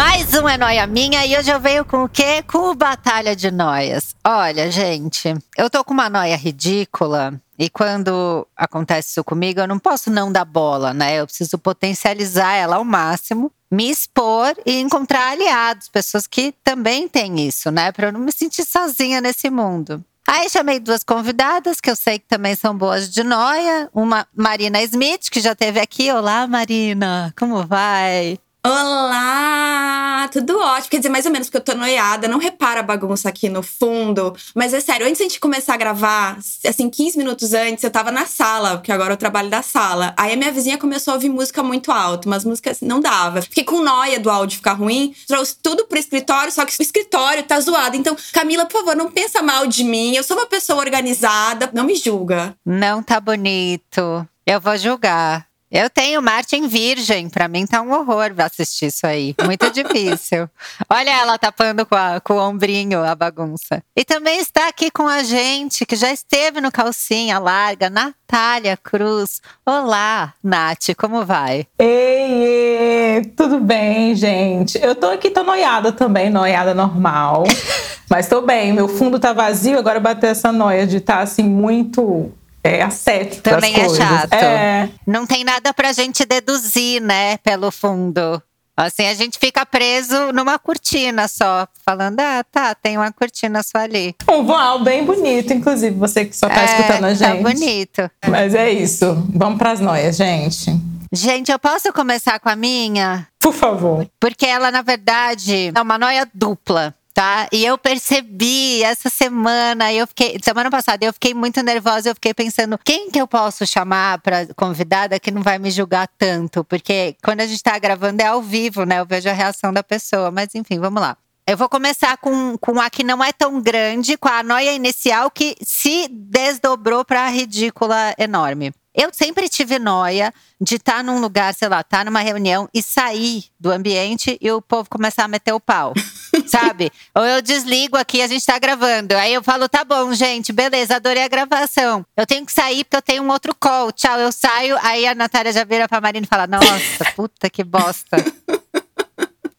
Mais um é noia minha e hoje eu venho com o quê? Com o Batalha de Noias. Olha, gente, eu tô com uma noia ridícula e quando acontece isso comigo, eu não posso não dar bola, né? Eu preciso potencializar ela ao máximo, me expor e encontrar aliados, pessoas que também têm isso, né? Para eu não me sentir sozinha nesse mundo. Aí chamei duas convidadas que eu sei que também são boas de noia. Uma, Marina Smith, que já teve aqui. Olá, Marina, como vai? Olá! Tudo ótimo. Quer dizer, mais ou menos, porque eu tô noiada. Não repara a bagunça aqui no fundo. Mas é sério, antes de a gente começar a gravar, assim, 15 minutos antes, eu tava na sala, porque agora eu trabalho da sala. Aí a minha vizinha começou a ouvir música muito alto, mas músicas não dava. Fiquei com noia do áudio ficar ruim. Trouxe tudo pro escritório, só que o escritório tá zoado. Então, Camila, por favor, não pensa mal de mim. Eu sou uma pessoa organizada. Não me julga. Não tá bonito. Eu vou julgar. Eu tenho Marte em Virgem, para mim tá um horror assistir isso aí. Muito difícil. Olha ela tapando com, a, com o ombrinho a bagunça. E também está aqui com a gente, que já esteve no Calcinha Larga, Natália Cruz. Olá, Nath, como vai? Ei, ei, tudo bem, gente? Eu tô aqui, tô noiada também, noiada normal. Mas tô bem, meu fundo tá vazio, agora bateu essa noia de estar tá, assim muito é assético. Também é coisas. chato. É. Não tem nada pra gente deduzir, né, pelo fundo. Assim, a gente fica preso numa cortina só, falando, ah, tá, tem uma cortina só ali. Um voal bem bonito, inclusive, você que só tá é, escutando a Tá gente. bonito. Mas é isso. Vamos pras noias, gente. Gente, eu posso começar com a minha? Por favor. Porque ela, na verdade, é uma noia dupla. Tá? E eu percebi essa semana, eu fiquei, semana passada, eu fiquei muito nervosa, eu fiquei pensando, quem que eu posso chamar para convidada que não vai me julgar tanto? Porque quando a gente tá gravando é ao vivo, né? Eu vejo a reação da pessoa, mas enfim, vamos lá. Eu vou começar com, com a que não é tão grande, com a noia inicial que se desdobrou para ridícula enorme. Eu sempre tive noia de estar tá num lugar, sei lá, estar tá numa reunião e sair do ambiente e o povo começar a meter o pau, sabe? Ou eu desligo aqui, a gente tá gravando. Aí eu falo, tá bom, gente, beleza, adorei a gravação. Eu tenho que sair porque eu tenho um outro call. Tchau, eu saio. Aí a Natália já vira pra Marina e fala, nossa, puta que bosta.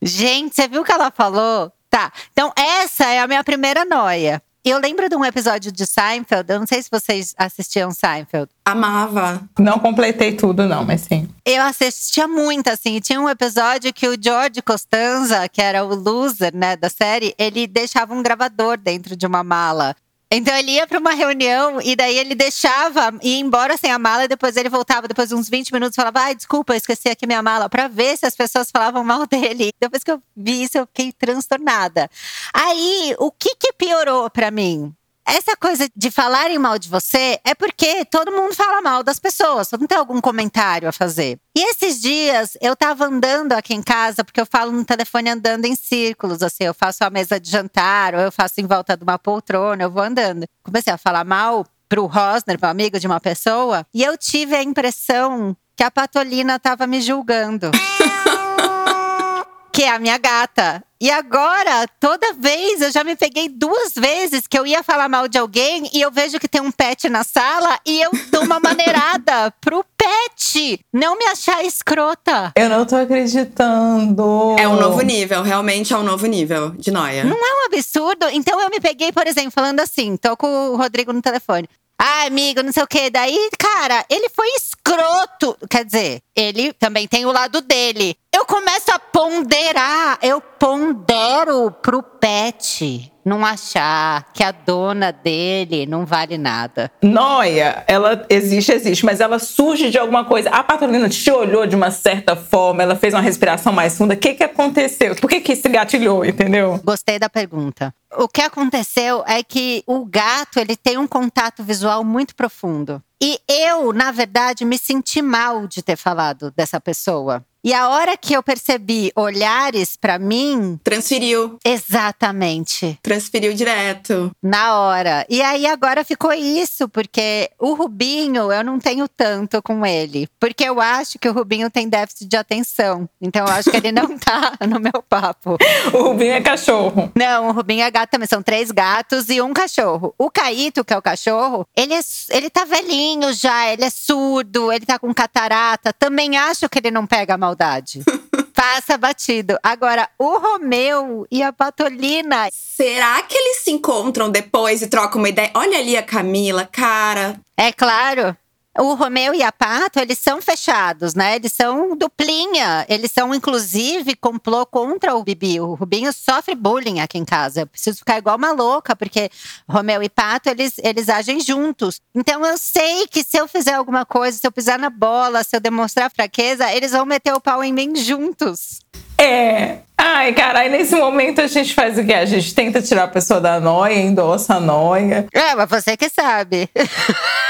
gente, você viu o que ela falou? Tá, então essa é a minha primeira noia. Eu lembro de um episódio de Seinfeld, eu não sei se vocês assistiam Seinfeld. Amava. Não completei tudo, não, mas sim. Eu assistia muito, assim. Tinha um episódio que o George Costanza, que era o loser, né, da série, ele deixava um gravador dentro de uma mala. Então ele ia para uma reunião e daí ele deixava ir embora sem a mala e depois ele voltava depois de uns 20 minutos e falava: "Ai, desculpa, esqueci aqui minha mala", para ver se as pessoas falavam mal dele. Depois que eu vi isso, eu fiquei transtornada. Aí, o que que piorou para mim? Essa coisa de falarem mal de você é porque todo mundo fala mal das pessoas, mundo tem algum comentário a fazer. E esses dias eu tava andando aqui em casa, porque eu falo no telefone andando em círculos, assim, eu faço a mesa de jantar, ou eu faço em volta de uma poltrona, eu vou andando. Comecei a falar mal pro Rosner, meu amigo de uma pessoa, e eu tive a impressão que a Patolina tava me julgando. que é a minha gata. E agora, toda vez, eu já me peguei duas vezes que eu ia falar mal de alguém e eu vejo que tem um pet na sala e eu dou uma maneirada pro pet não me achar escrota. Eu não tô acreditando. É um novo nível, realmente é um novo nível de noia. Não é um absurdo? Então eu me peguei, por exemplo, falando assim, tô com o Rodrigo no telefone. Ah, amigo, não sei o quê. Daí, cara, ele foi escroto. Quer dizer, ele também tem o lado dele. Eu começo a ponderar, eu pondero pro pet não achar que a dona dele não vale nada. Noia, ela existe, existe, mas ela surge de alguma coisa. A Patolina te olhou de uma certa forma, ela fez uma respiração mais funda. O que, que aconteceu? Por que, que se gatilhou, entendeu? Gostei da pergunta. O que aconteceu é que o gato ele tem um contato visual muito profundo. E eu, na verdade, me senti mal de ter falado dessa pessoa. E a hora que eu percebi olhares para mim. Transferiu. Exatamente. Transferiu direto. Na hora. E aí agora ficou isso, porque o Rubinho eu não tenho tanto com ele. Porque eu acho que o Rubinho tem déficit de atenção. Então eu acho que ele não tá no meu papo. O Rubinho é cachorro. Não, o Rubinho é gato também. São três gatos e um cachorro. O Caíto, que é o cachorro, ele, é, ele tá velhinho já, ele é surdo, ele tá com catarata. Também acho que ele não pega mal maldade. Passa batido. Agora, o Romeu e a Patolina. Será que eles se encontram depois e trocam uma ideia? Olha ali a Camila, cara. É claro. O Romeu e a Pato, eles são fechados, né? Eles são duplinha. Eles são, inclusive, complô contra o Bibi. O Rubinho sofre bullying aqui em casa. Eu preciso ficar igual uma louca, porque Romeu e Pato, eles, eles agem juntos. Então eu sei que se eu fizer alguma coisa, se eu pisar na bola, se eu demonstrar fraqueza, eles vão meter o pau em mim juntos. É. Ai, cara, aí nesse momento a gente faz o quê? A gente tenta tirar a pessoa da noia, endossa a noia. É, mas você que sabe.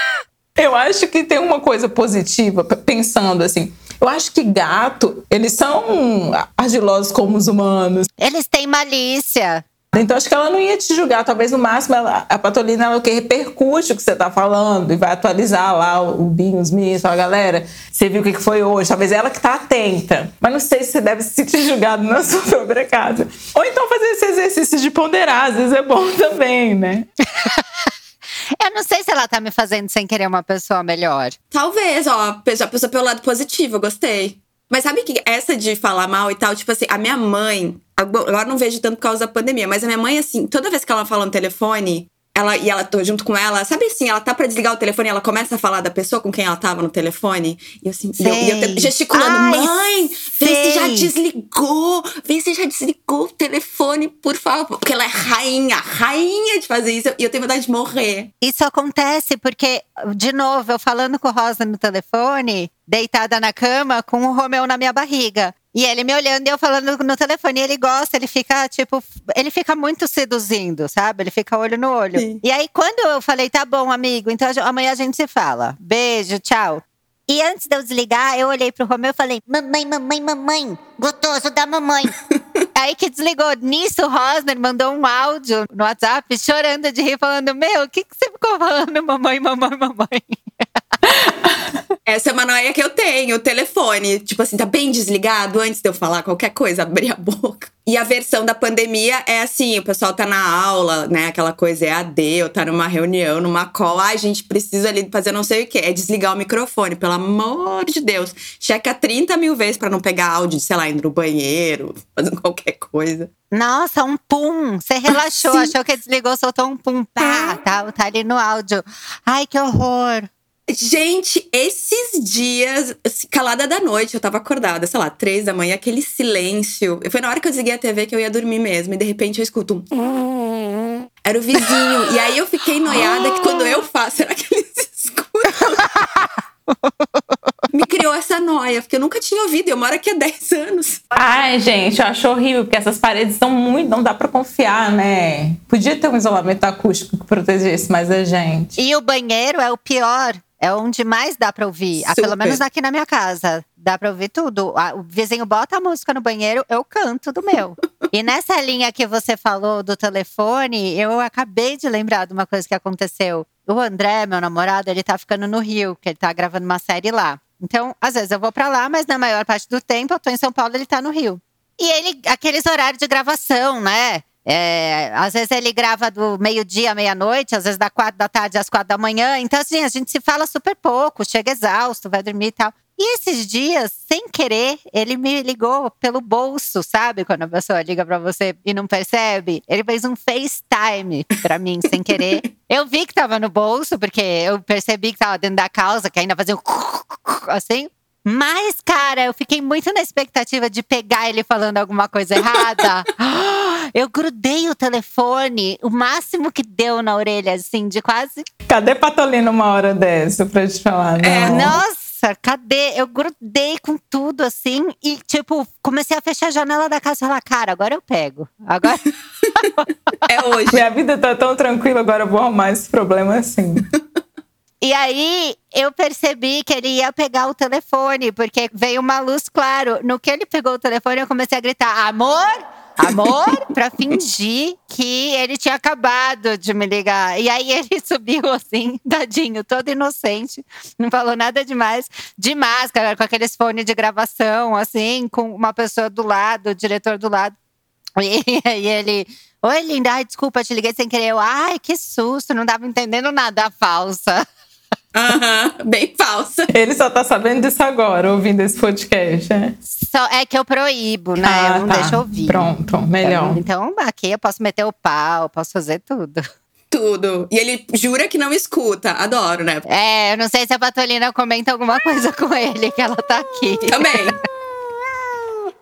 Eu acho que tem uma coisa positiva, pensando assim. Eu acho que gato, eles são argilosos como os humanos. Eles têm malícia. Então acho que ela não ia te julgar, talvez no máximo ela, a Patolina ela que repercute o que você tá falando e vai atualizar lá o Binho, os meninos, a galera, você viu o que foi hoje, talvez ela que tá atenta. Mas não sei se você deve se sentir julgado na sua própria casa. Ou então fazer esse exercício de ponderar, às vezes é bom também, né? Eu não sei se ela tá me fazendo sem querer uma pessoa melhor. Talvez, ó, já pensou pelo lado positivo, eu gostei. Mas sabe que essa de falar mal e tal, tipo assim, a minha mãe, agora não vejo tanto por causa da pandemia, mas a minha mãe, assim, toda vez que ela fala no telefone, ela e ela tô junto com ela, sabe assim, ela tá para desligar o telefone e ela começa a falar da pessoa com quem ela tava no telefone. E eu assim, eu, e eu gesticulando, Ai, mãe, sei. vê se já desligou, vê se já desligou o telefone, por favor. Porque ela é rainha, rainha de fazer isso. E eu tenho vontade de morrer. Isso acontece porque, de novo, eu falando com o Rosa no telefone, deitada na cama, com o Romeu na minha barriga. E ele me olhando e eu falando no telefone, e ele gosta, ele fica, tipo, ele fica muito seduzindo, sabe? Ele fica olho no olho. Sim. E aí, quando eu falei, tá bom, amigo, então amanhã a gente se fala. Beijo, tchau. E antes de eu desligar, eu olhei pro Romeu e falei: Mamãe, mamãe, mamãe, gostoso da mamãe. Aí que desligou. Nisso, o Rosner mandou um áudio no WhatsApp chorando de rir, falando: Meu, o que, que você ficou falando, mamãe, mamãe, mamãe? Essa é uma noia que eu tenho, o telefone. Tipo assim, tá bem desligado antes de eu falar qualquer coisa, abrir a boca. E a versão da pandemia é assim: o pessoal tá na aula, né? Aquela coisa é AD, ou tá numa reunião, numa call. Ai, a gente precisa ali fazer não sei o que. É desligar o microfone, pelo amor de Deus. Checa 30 mil vezes para não pegar áudio, sei lá, indo no banheiro, fazendo qualquer coisa. Nossa, um pum! Você relaxou, achou que desligou, soltou um pum. Pá, tá, tá ali no áudio. Ai, que horror! Gente, esses dias, assim, calada da noite, eu tava acordada, sei lá, três da manhã, aquele silêncio. Foi na hora que eu desliguei a TV que eu ia dormir mesmo, e de repente eu escuto um. Era o vizinho. e aí eu fiquei noiada que quando eu faço, será que eles escutam? Me criou essa noia, porque eu nunca tinha ouvido, eu moro aqui há 10 anos. Ai, gente, eu acho horrível, porque essas paredes são muito. Não dá pra confiar, né? Podia ter um isolamento acústico que protegesse mais a gente. E o banheiro é o pior. É onde mais dá pra ouvir. Ah, pelo menos aqui na minha casa. Dá pra ouvir tudo. O vizinho bota a música no banheiro, eu canto do meu. e nessa linha que você falou do telefone, eu acabei de lembrar de uma coisa que aconteceu. O André, meu namorado, ele tá ficando no Rio, que ele tá gravando uma série lá. Então, às vezes eu vou para lá, mas na maior parte do tempo eu tô em São Paulo, ele tá no Rio. E ele, aqueles horários de gravação, né? É, às vezes ele grava do meio-dia à meia-noite, às vezes da quatro da tarde às quatro da manhã. Então, assim, a gente se fala super pouco, chega exausto, vai dormir e tal. E esses dias, sem querer, ele me ligou pelo bolso, sabe? Quando a pessoa liga para você e não percebe. Ele fez um FaceTime para mim, sem querer. Eu vi que tava no bolso, porque eu percebi que tava dentro da calça, que ainda fazia um assim. Mas, cara, eu fiquei muito na expectativa de pegar ele falando alguma coisa errada. eu grudei o telefone, o máximo que deu na orelha, assim, de quase. Cadê Patolina uma hora dessa pra te falar? É, não. É, nossa, cadê? Eu grudei com tudo, assim, e, tipo, comecei a fechar a janela da casa e falar, cara, agora eu pego. Agora. é hoje. Minha vida tá tão tranquila, agora eu vou arrumar esse problema assim. E aí eu percebi que ele ia pegar o telefone, porque veio uma luz, claro. No que ele pegou o telefone, eu comecei a gritar: amor! Amor, pra fingir que ele tinha acabado de me ligar. E aí ele subiu assim, tadinho, todo inocente, não falou nada demais, de máscara, com aqueles fones de gravação, assim, com uma pessoa do lado, o diretor do lado. E aí ele, oi linda, ai, desculpa, te liguei sem querer. Eu, ai, que susto, não tava entendendo nada, falsa. Aham, bem falsa. Ele só tá sabendo disso agora, ouvindo esse podcast, né? Só é que eu proíbo, né? Ah, eu não tá. deixo ouvir. Pronto, melhor. Então, aqui eu posso meter o pau, posso fazer tudo. Tudo. E ele jura que não escuta. Adoro, né? É, eu não sei se a Patolina comenta alguma coisa com ele, que ela tá aqui. Também.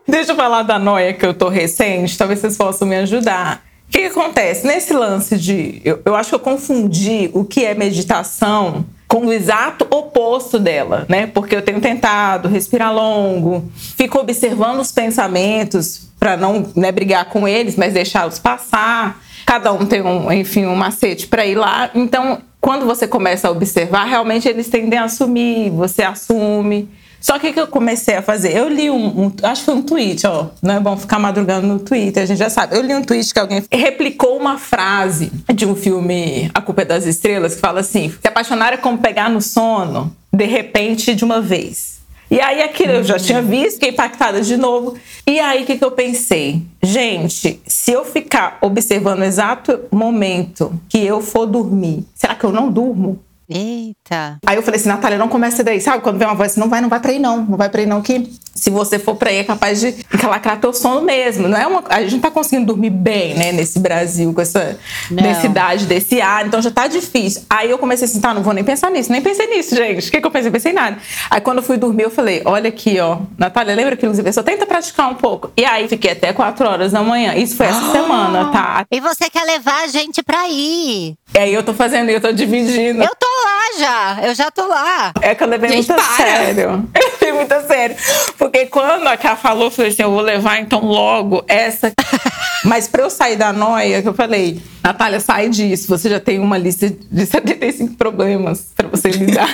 Deixa eu falar da noia que eu tô recente, talvez vocês possam me ajudar. O que, que acontece? Nesse lance de. Eu, eu acho que eu confundi o que é meditação com o exato oposto dela, né? Porque eu tenho tentado respirar longo, fico observando os pensamentos para não né, brigar com eles, mas deixá-los passar. Cada um tem um, enfim, um macete para ir lá. Então, quando você começa a observar, realmente eles tendem a assumir, você assume. Só que o que eu comecei a fazer? Eu li um, um- Acho que foi um tweet, ó. Não é bom ficar madrugando no Twitter, a gente já sabe. Eu li um tweet que alguém replicou uma frase de um filme A Culpa é das Estrelas, que fala assim: se apaixonar é como pegar no sono, de repente, de uma vez. E aí aquilo eu já tinha visto, fiquei impactada de novo. E aí o que, que eu pensei? Gente, se eu ficar observando o exato momento que eu for dormir, será que eu não durmo? Eita. Aí eu falei assim, Natália, não começa daí. Sabe quando vem uma voz assim, não vai, não vai pra aí não. Não vai pra aí não, que se você for pra aí é capaz de encalacrar teu sono mesmo. Não é uma, a gente não tá conseguindo dormir bem, né, nesse Brasil, com essa Não. densidade desse ar. Então já tá difícil. Aí eu comecei assim, tá, não vou nem pensar nisso. Nem pensei nisso, gente. O que, que eu pensei? Pensei em nada. Aí quando eu fui dormir, eu falei, olha aqui, ó. Natália, lembra que você só tenta praticar um pouco. E aí fiquei até 4 horas da manhã. Isso foi essa semana, tá? E você quer levar a gente pra ir? Aí eu tô fazendo, eu tô dividindo. Eu tô lá já, eu já tô lá. É que eu levei Gente, muito a para! sério. Eu levei muito a sério. Porque quando a Ká falou, eu falei assim: eu vou levar então logo essa. Mas pra eu sair da noia, que eu falei, Natália, sai disso. Você já tem uma lista de 75 problemas pra você lidar.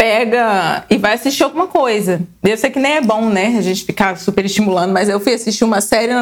Pega e vai assistir alguma coisa. Eu sei que nem é bom, né? A gente ficar super estimulando, mas eu fui assistir uma série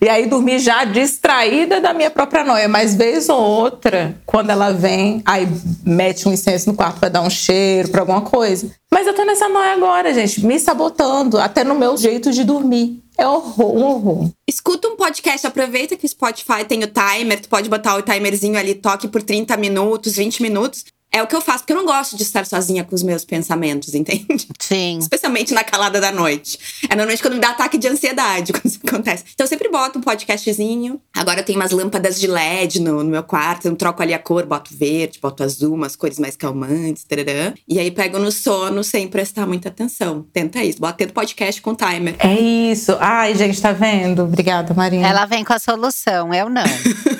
e aí dormi já distraída da minha própria noia. Mas vez ou outra, quando ela vem, aí mete um incenso no quarto pra dar um cheiro, pra alguma coisa. Mas eu tô nessa noia agora, gente, me sabotando, até no meu jeito de dormir. É horror, um horror. Escuta um podcast, aproveita que o Spotify tem o timer, tu pode botar o timerzinho ali, toque por 30 minutos, 20 minutos. É o que eu faço, porque eu não gosto de estar sozinha com os meus pensamentos, entende? Sim. Especialmente na calada da noite. É normalmente quando me dá ataque de ansiedade, quando isso acontece. Então eu sempre boto um podcastzinho. Agora eu tenho umas lâmpadas de LED no, no meu quarto. Eu troco ali a cor, boto verde, boto azul, umas cores mais calmantes, tarará. E aí pego no sono sem prestar muita atenção. Tenta isso, bota dentro do podcast com timer. É isso. Ai, gente, tá vendo? Obrigada, Marina. Ela vem com a solução, eu não.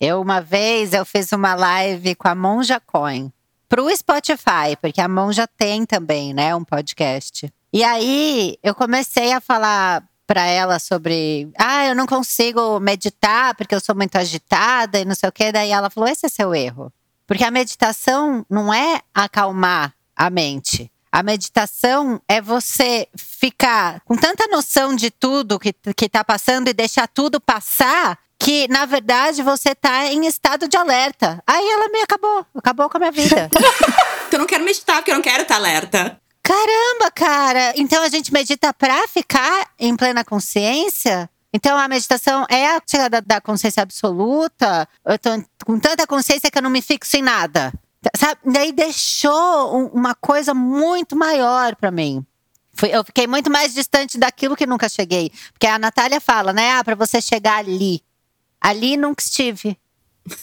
eu, uma vez, eu fiz uma live com a Monja Coin pro Spotify, porque a Monja tem também, né, um podcast. E aí, eu comecei a falar pra ela sobre, ah, eu não consigo meditar porque eu sou muito agitada e não sei o quê. Daí ela falou, esse é seu erro. Porque a meditação não é acalmar a mente. A meditação é você ficar com tanta noção de tudo que, que tá passando e deixar tudo passar que, na verdade, você tá em estado de alerta. Aí ela me acabou, acabou com a minha vida. Eu não quero meditar, porque eu não quero estar alerta. Caramba, cara! Então a gente medita pra ficar em plena consciência? Então a meditação é a chegada da consciência absoluta? Eu tô com tanta consciência que eu não me fixo em nada. Sabe? Daí deixou um- uma coisa muito maior pra mim. Eu fiquei muito mais distante daquilo que nunca cheguei. Porque a Natália fala, né? Ah, pra você chegar ali. Ali nunca estive,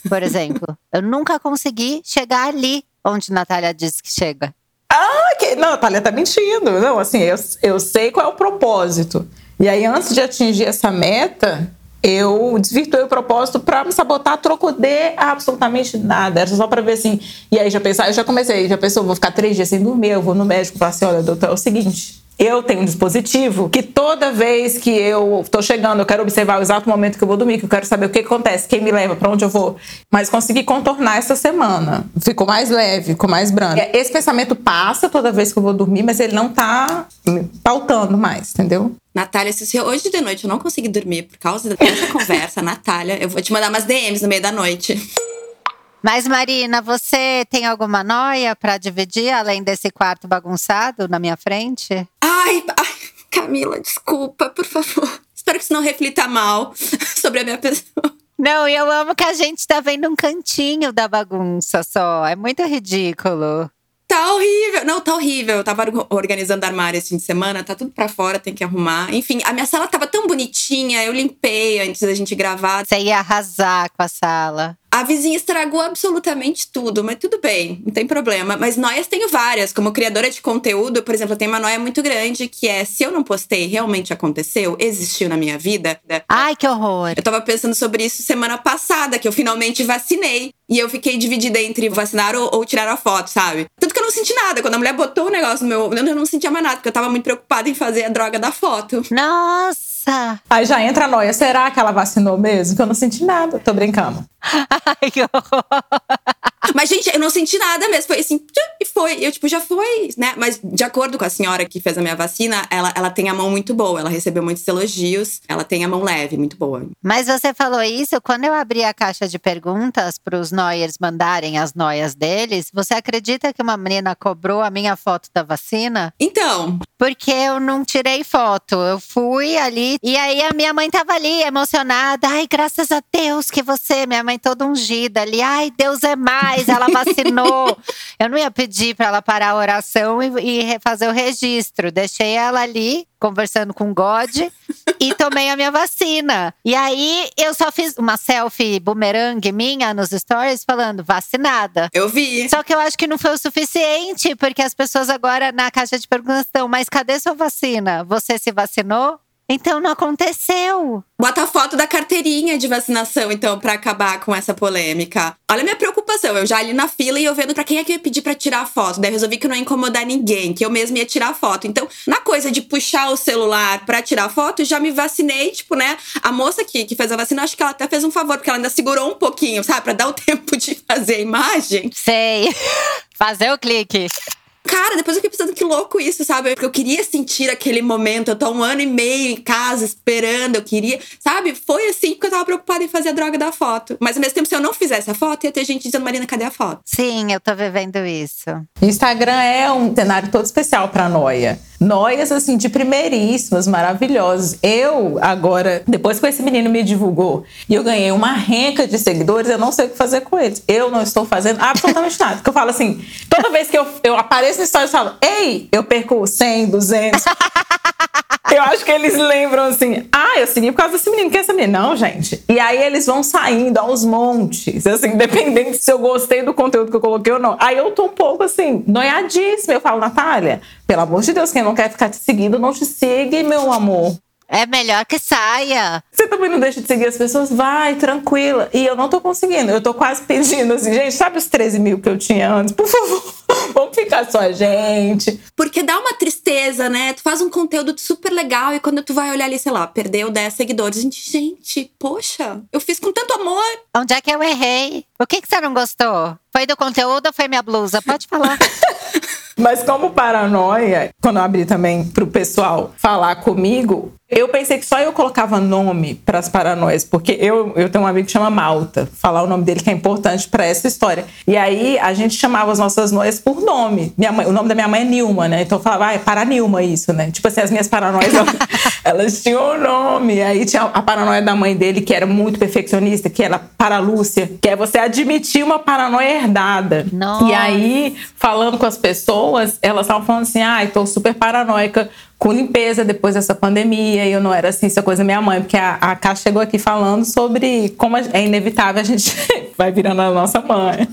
por exemplo. eu nunca consegui chegar ali onde Natália diz que chega. Ah, que- Não, a Thalia tá mentindo. Não, assim, eu, eu sei qual é o propósito. E aí, antes de atingir essa meta, eu desvirtuei o propósito pra me sabotar, troco de absolutamente nada. Era só pra ver assim. E aí já pensar, eu já comecei, já pensou, vou ficar três dias sem dormir, eu vou no médico e falo assim: olha, doutor, é o seguinte. Eu tenho um dispositivo que toda vez que eu estou chegando, eu quero observar o exato momento que eu vou dormir, que eu quero saber o que acontece, quem me leva, para onde eu vou. Mas consegui contornar essa semana. Ficou mais leve, ficou mais brando. Esse pensamento passa toda vez que eu vou dormir, mas ele não tá me pautando mais, entendeu? Natália, se hoje de noite eu não conseguir dormir por causa dessa conversa, Natália, eu vou te mandar umas DMs no meio da noite. Mas, Marina, você tem alguma noia para dividir, além desse quarto bagunçado na minha frente? Ai, ai, Camila, desculpa, por favor. Espero que isso não reflita mal sobre a minha pessoa. Não, eu amo que a gente tá vendo um cantinho da bagunça só. É muito ridículo. Tá horrível. Não, tá horrível. Eu tava organizando armário esse fim de semana, tá tudo pra fora, tem que arrumar. Enfim, a minha sala tava tão bonitinha, eu limpei antes da gente gravar. Você ia arrasar com a sala. A vizinha estragou absolutamente tudo, mas tudo bem, não tem problema. Mas noias tenho várias. Como criadora de conteúdo, por exemplo, eu tenho uma noia muito grande que é: se eu não postei, realmente aconteceu, existiu na minha vida. Ai, que horror. Eu tava pensando sobre isso semana passada, que eu finalmente vacinei. E eu fiquei dividida entre vacinar ou, ou, tirar a foto, sabe? Tanto que eu não senti nada. Quando a mulher botou o negócio no meu. Eu não sentia mais nada, porque eu tava muito preocupada em fazer a droga da foto. Nossa! Aí já entra a noia. Será que ela vacinou mesmo? Que eu não senti nada. Tô brincando. Ai, que horror. Mas, gente, eu não senti nada mesmo. Foi assim, e foi. Eu, tipo, já foi, né? Mas, de acordo com a senhora que fez a minha vacina, ela, ela tem a mão muito boa. Ela recebeu muitos elogios. Ela tem a mão leve, muito boa. Mas você falou isso quando eu abri a caixa de perguntas para os Noyers mandarem as noias deles. Você acredita que uma menina cobrou a minha foto da vacina? Então. Porque eu não tirei foto. Eu fui ali e aí a minha mãe tava ali emocionada. Ai, graças a Deus que você, minha mãe toda ungida ali. Ai, Deus é mais, ela vacinou. eu não ia pedir para ela parar a oração e, e fazer o registro. Deixei ela ali conversando com God e tomei a minha vacina. E aí eu só fiz uma selfie bumerangue minha nos stories falando vacinada. Eu vi. Só que eu acho que não foi o suficiente, porque as pessoas agora na caixa de perguntas estão, mas cadê sua vacina? Você se vacinou? Então não aconteceu. Bota a foto da carteirinha de vacinação, então, para acabar com essa polêmica. Olha a minha preocupação. Eu já ali na fila e eu vendo pra quem é que eu ia pedir pra tirar a foto. Daí eu resolvi que não ia incomodar ninguém, que eu mesma ia tirar a foto. Então, na coisa de puxar o celular pra tirar a foto, já me vacinei, tipo, né? A moça que, que fez a vacina, acho que ela até fez um favor, porque ela ainda segurou um pouquinho, sabe? Pra dar o tempo de fazer a imagem. Sei. Fazer o clique. Cara, depois eu fiquei pensando que louco isso, sabe? Porque eu queria sentir aquele momento. Eu tô um ano e meio em casa esperando, eu queria. Sabe? Foi assim porque eu tava preocupada em fazer a droga da foto. Mas ao mesmo tempo, se eu não fizesse a foto, ia ter gente dizendo, Marina, cadê a foto? Sim, eu tô vivendo isso. Instagram é um cenário todo especial pra noia. Noias, assim, de primeiríssimas, maravilhosas. Eu, agora, depois que esse menino me divulgou e eu ganhei uma renca de seguidores, eu não sei o que fazer com eles. Eu não estou fazendo absolutamente nada. Porque eu falo assim, toda vez que eu, eu apareço na história, eu falo, ei, eu perco 100, 200. Eu acho que eles lembram assim: ah, eu segui por causa desse menino. Quem é essa menina? Não, gente. E aí eles vão saindo aos montes, assim, independente se eu gostei do conteúdo que eu coloquei ou não. Aí eu tô um pouco assim, noiadíssima. Eu falo, Natália, pelo amor de Deus, quem não quer ficar te seguindo, não te siga, meu amor. É melhor que saia. Você também não deixa de seguir as pessoas? Vai, tranquila. E eu não tô conseguindo. Eu tô quase pedindo assim, gente, sabe os 13 mil que eu tinha antes? Por favor, vamos ficar só a gente. Porque dá uma tristeza, né? Tu faz um conteúdo super legal e quando tu vai olhar ali, sei lá, perdeu 10 seguidores. Gente, gente, poxa, eu fiz com tanto amor. Onde é que eu errei? O que, que você não gostou? Foi do conteúdo ou foi minha blusa? Pode falar. Mas como paranoia, quando eu abri também pro pessoal falar comigo, eu pensei que só eu colocava nome para as paranoias, porque eu, eu tenho um amigo que chama Malta, falar o nome dele que é importante para essa história. E aí a gente chamava as nossas noias por nome. Minha mãe, o nome da minha mãe é Nilma, né? Então eu falava, ah, é Paranilma isso, né? Tipo assim, as minhas paranoias, elas tinham um nome. Aí tinha a paranoia da mãe dele, que era muito perfeccionista, que era Paralúcia, que é você admitir uma paranoia herdada. Nossa. E aí, falando com as pessoas, elas estavam falando assim, ah, tô super paranoica com limpeza depois dessa pandemia. E eu não era assim, essa coisa minha mãe, porque a, a Cá chegou aqui falando sobre como é inevitável a gente vai virando a nossa mãe.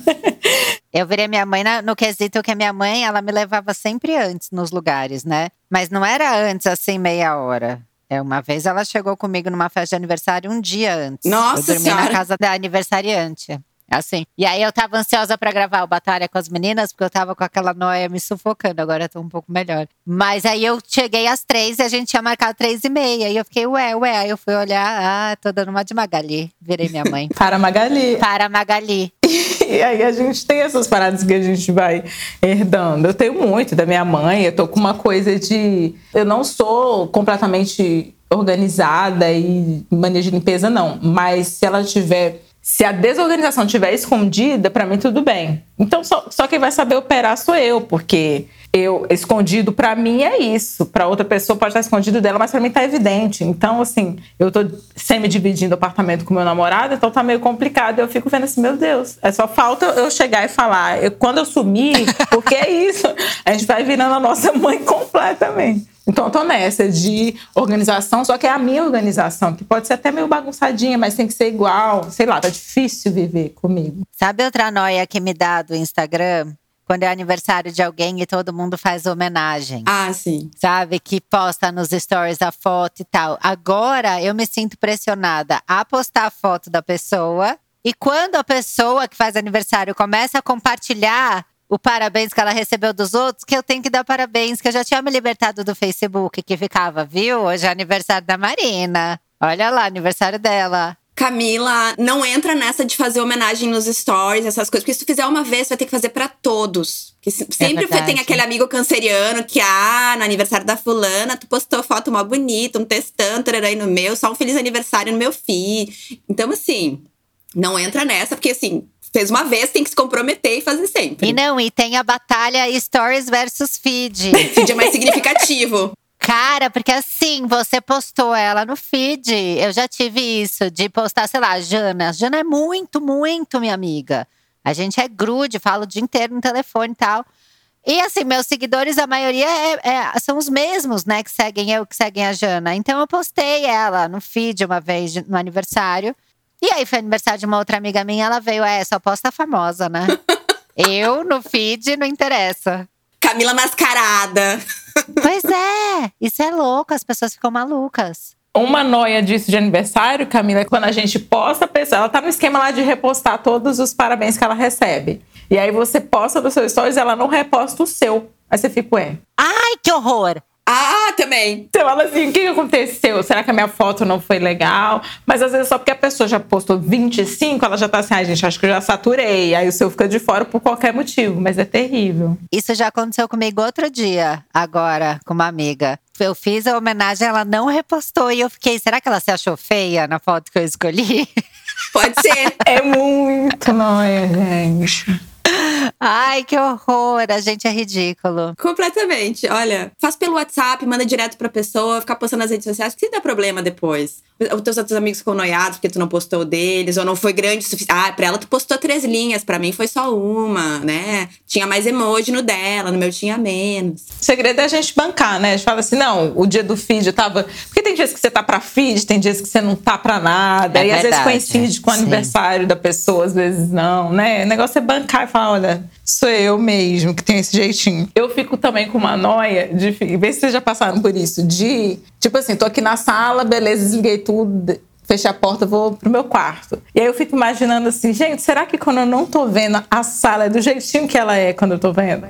Eu virei minha mãe no quesito que a minha mãe, ela me levava sempre antes nos lugares, né? Mas não era antes, assim, meia hora. É, uma vez ela chegou comigo numa festa de aniversário um dia antes. Nossa Eu dormi senhora. na casa da aniversariante. Assim. E aí eu tava ansiosa pra gravar o Batalha com as meninas, porque eu tava com aquela noia me sufocando. Agora eu tô um pouco melhor. Mas aí eu cheguei às três e a gente tinha marcado três e meia. E eu fiquei, ué, ué. Aí eu fui olhar, ah, tô dando uma de Magali. Virei minha mãe. Para Magali. Para Magali. E aí a gente tem essas paradas que a gente vai herdando. Eu tenho muito da minha mãe, eu tô com uma coisa de. Eu não sou completamente organizada e mania de limpeza, não. Mas se ela tiver se a desorganização estiver escondida, para mim tudo bem. Então só, só quem vai saber operar sou eu, porque eu escondido para mim é isso. Para outra pessoa pode estar escondido dela, mas para mim tá evidente. Então assim, eu tô semi dividindo apartamento com meu namorado, então tá meio complicado. Eu fico vendo assim, meu Deus, é só falta eu chegar e falar, eu, quando eu sumir, porque é isso. A gente vai virando a nossa mãe completamente. Então, eu tô nessa de organização, só que é a minha organização, que pode ser até meio bagunçadinha, mas tem que ser igual. Sei lá, tá difícil viver comigo. Sabe outra noia que me dá do Instagram? Quando é aniversário de alguém e todo mundo faz homenagem. Ah, sim. Sabe? Que posta nos stories a foto e tal. Agora eu me sinto pressionada a postar a foto da pessoa. E quando a pessoa que faz aniversário começa a compartilhar o parabéns que ela recebeu dos outros, que eu tenho que dar parabéns, que eu já tinha me libertado do Facebook, que ficava, viu? Hoje é aniversário da Marina. Olha lá, aniversário dela. Camila, não entra nessa de fazer homenagem nos stories, essas coisas. Porque se tu fizer uma vez, vai ter que fazer para todos. Porque sempre é tem aquele amigo canceriano que, ah, no aniversário da fulana, tu postou foto mó bonita, um textão, aí no meu, só um feliz aniversário no meu feed. Então, assim, não entra nessa, porque assim, fez uma vez, tem que se comprometer e fazer sempre. E não, e tem a batalha Stories versus Feed. feed é mais significativo. Cara, porque assim, você postou ela no feed. Eu já tive isso, de postar, sei lá, a Jana. A Jana é muito, muito minha amiga. A gente é grude, fala o dia inteiro no telefone e tal. E assim, meus seguidores, a maioria é, é, são os mesmos, né? Que seguem eu, que seguem a Jana. Então eu postei ela no feed uma vez no aniversário. E aí foi aniversário de uma outra amiga minha, ela veio, é, só posta famosa, né? Eu no feed não interessa. Camila mascarada. Pois é, isso é louco, as pessoas ficam malucas. Uma noia disso de aniversário, Camila, é quando a gente posta a pessoa, ela tá no esquema lá de repostar todos os parabéns que ela recebe. E aí você posta no seu stories, ela não reposta o seu. Aí você fica, ué. Ai, que horror! Ah, também. Você fala assim, o que aconteceu? Será que a minha foto não foi legal? Mas às vezes só porque a pessoa já postou 25, ela já tá assim, ai ah, gente, acho que eu já saturei. Aí o seu fica de fora por qualquer motivo, mas é terrível. Isso já aconteceu comigo outro dia, agora, com uma amiga. Eu fiz a homenagem, ela não repostou e eu fiquei, será que ela se achou feia na foto que eu escolhi? Pode ser. é muito nóia, gente. Ai, que horror! A gente é ridículo. Completamente. Olha, faz pelo WhatsApp, manda direto pra pessoa, ficar postando nas redes sociais, porque dá problema depois. Os teus outros amigos ficam noiados porque tu não postou deles, ou não foi grande o suficiente. Ah, pra ela tu postou três linhas, pra mim foi só uma, né? Tinha mais emoji no dela, no meu tinha menos. O segredo é a gente bancar, né? A gente fala assim, não, o dia do feed eu tava. Porque tem dias que você tá pra feed, tem dias que você não tá pra nada. É e verdade. às vezes coincide com o aniversário da pessoa, às vezes não, né? O negócio é bancar e falar, olha, sou eu mesmo que tenho esse jeitinho. Eu fico também com uma noia de. Ver se vocês já passaram por isso. De, tipo assim, tô aqui na sala, beleza, desliguei tudo fechei a porta, vou pro meu quarto. E aí eu fico imaginando assim, gente, será que quando eu não tô vendo a sala é do jeitinho que ela é quando eu tô vendo?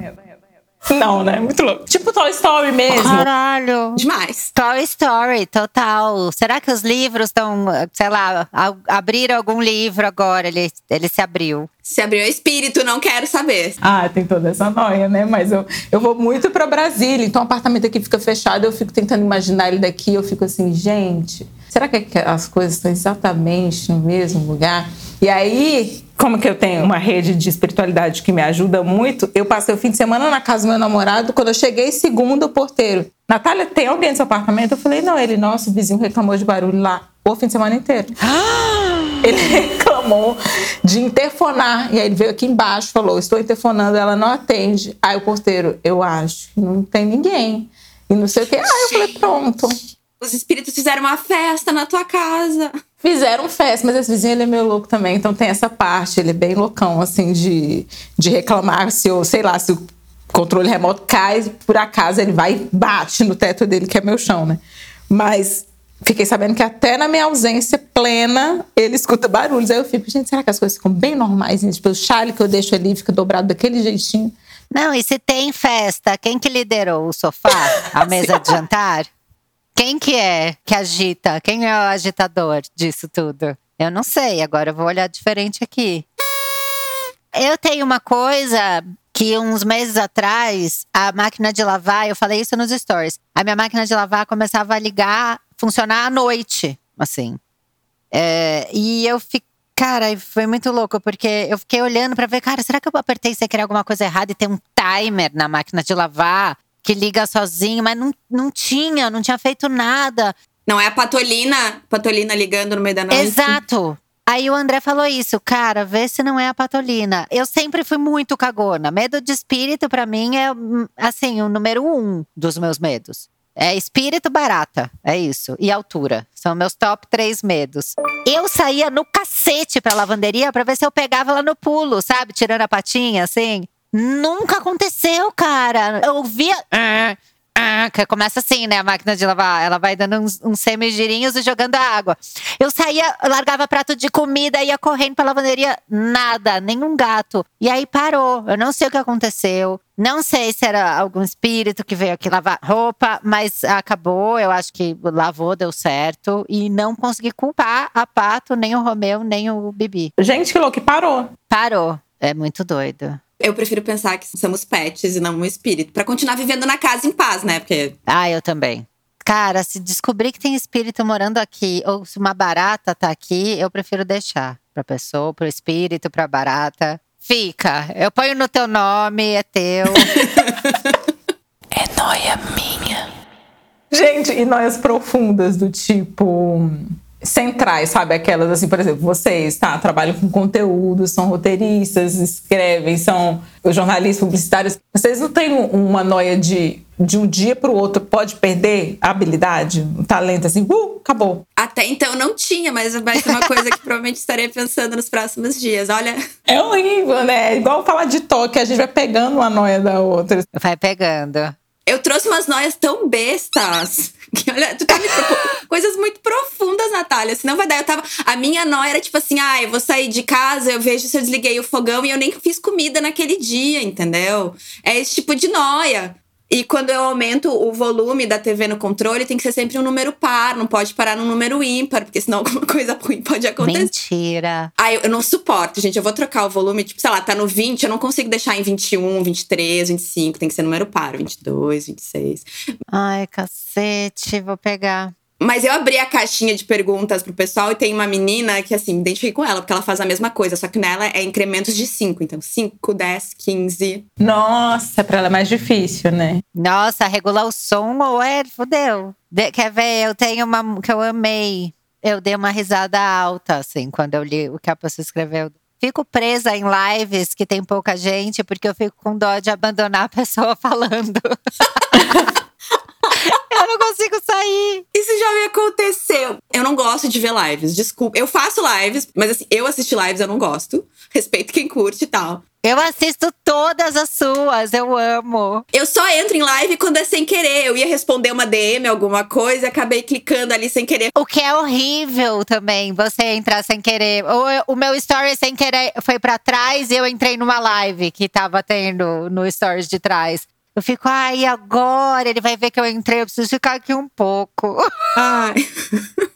Não, né? Muito louco. Tipo Toy Story mesmo. Caralho. Demais. Toy Story, total. Será que os livros estão, sei lá, abriram algum livro agora? Ele, ele se abriu. Se abriu o espírito, não quero saber. Ah, tem toda essa noia, né? Mas eu, eu vou muito para Brasília, então o apartamento aqui fica fechado, eu fico tentando imaginar ele daqui, eu fico assim, gente, será que as coisas estão exatamente no mesmo lugar? E aí, como que eu tenho uma rede de espiritualidade que me ajuda muito, eu passei o fim de semana na casa do meu namorado. Quando eu cheguei, segundo o porteiro, Natália, tem alguém no seu apartamento? Eu falei, não. Ele, nossa, o vizinho reclamou de barulho lá o fim de semana inteiro. ele reclamou de interfonar. E aí ele veio aqui embaixo falou: Estou interfonando, ela não atende. Aí o porteiro, eu acho que não tem ninguém. E não sei o quê. Aí eu falei: Pronto. Os espíritos fizeram uma festa na tua casa. Fizeram festa, mas esse vizinho ele é meio louco também, então tem essa parte, ele é bem loucão, assim, de, de reclamar se eu, sei lá, se o controle remoto cai, por acaso ele vai e bate no teto dele, que é meu chão, né? Mas Fiquei sabendo que até na minha ausência plena, ele escuta barulhos. Aí eu fico, gente, será que as coisas ficam bem normais? Tipo, o chale que eu deixo ali fica dobrado daquele jeitinho. Não, e se tem festa, quem que liderou o sofá, a mesa de jantar? Quem que é que agita? Quem é o agitador disso tudo? Eu não sei, agora eu vou olhar diferente aqui. Eu tenho uma coisa que uns meses atrás, a máquina de lavar, eu falei isso nos stories, a minha máquina de lavar começava a ligar, funcionar à noite, assim. É, e eu fiquei. Cara, foi muito louco, porque eu fiquei olhando para ver, cara, será que eu apertei sem querer alguma coisa errada e tem um timer na máquina de lavar que liga sozinho, mas não, não tinha, não tinha feito nada. Não é a patolina, patolina ligando no meio da noite. Exato. Aí o André falou isso, cara, vê se não é a patolina. Eu sempre fui muito cagona. Medo de espírito, para mim, é assim, o número um dos meus medos. É espírito barata, é isso. E altura. São meus top três medos. Eu saía no cacete pra lavanderia pra ver se eu pegava ela no pulo, sabe? Tirando a patinha, assim. Nunca aconteceu, cara. Eu ouvia. Ah, ah, que começa assim, né? A máquina de lavar. Ela vai dando uns, uns semigirinhos e jogando a água. Eu saía, largava prato de comida, ia correndo pra lavanderia. Nada, nenhum gato. E aí parou. Eu não sei o que aconteceu. Não sei se era algum espírito que veio aqui lavar roupa, mas acabou. Eu acho que lavou, deu certo. E não consegui culpar a Pato, nem o Romeu, nem o Bibi. Gente, que louco, parou. Parou. É muito doido. Eu prefiro pensar que somos pets e não um espírito. para continuar vivendo na casa em paz, né? Porque. Ah, eu também. Cara, se descobrir que tem espírito morando aqui, ou se uma barata tá aqui, eu prefiro deixar pra pessoa, pro espírito, pra barata. Fica. Eu ponho no teu nome, é teu. é noia minha. Gente, e noias profundas do tipo centrais, sabe? Aquelas assim, por exemplo, vocês, tá? Trabalham com conteúdo, são roteiristas, escrevem, são jornalistas publicitários. Vocês não têm uma noia de de um dia para o outro pode perder a habilidade, o talento, assim, uh, acabou. Até então não tinha, mas vai ser uma coisa que provavelmente estarei pensando nos próximos dias. Olha. É horrível, né? É igual falar de toque, a gente vai pegando uma noia da outra. Vai pegando. Eu trouxe umas noias tão bestas. Que, olha, tu tá me coisas muito profundas, Natália. Senão vai dar. Eu tava. A minha noia era tipo assim: ah, eu vou sair de casa, eu vejo se eu desliguei o fogão e eu nem fiz comida naquele dia, entendeu? É esse tipo de noia. E quando eu aumento o volume da TV no controle, tem que ser sempre um número par, não pode parar num número ímpar, porque senão alguma coisa ruim pode acontecer. Mentira. Ah, eu, eu, não suporto, gente. Eu vou trocar o volume, tipo, sei lá, tá no 20, eu não consigo deixar em 21, 23, 25, tem que ser número par, 22, 26. Ai, cacete, vou pegar. Mas eu abri a caixinha de perguntas pro pessoal e tem uma menina que, assim, me identifiquei com ela, porque ela faz a mesma coisa, só que nela é incrementos de 5. Então, 5, 10, 15. Nossa, pra ela é mais difícil, né? Nossa, regular o som ou é, fodeu. quer ver? Eu tenho uma que eu amei. Eu dei uma risada alta, assim, quando eu li o que a pessoa escreveu. Fico presa em lives que tem pouca gente, porque eu fico com dó de abandonar a pessoa falando. eu não consigo sair. Isso já me aconteceu. Eu não gosto de ver lives, desculpa. Eu faço lives, mas assim, eu assistir lives eu não gosto. Respeito quem curte e tal. Eu assisto todas as suas, eu amo. Eu só entro em live quando é sem querer. Eu ia responder uma DM, alguma coisa, acabei clicando ali sem querer. O que é horrível também, você entrar sem querer. O, o meu story sem querer foi para trás e eu entrei numa live que tava tendo no stories de trás. Eu fico, ai, agora ele vai ver que eu entrei, eu preciso ficar aqui um pouco. Ai.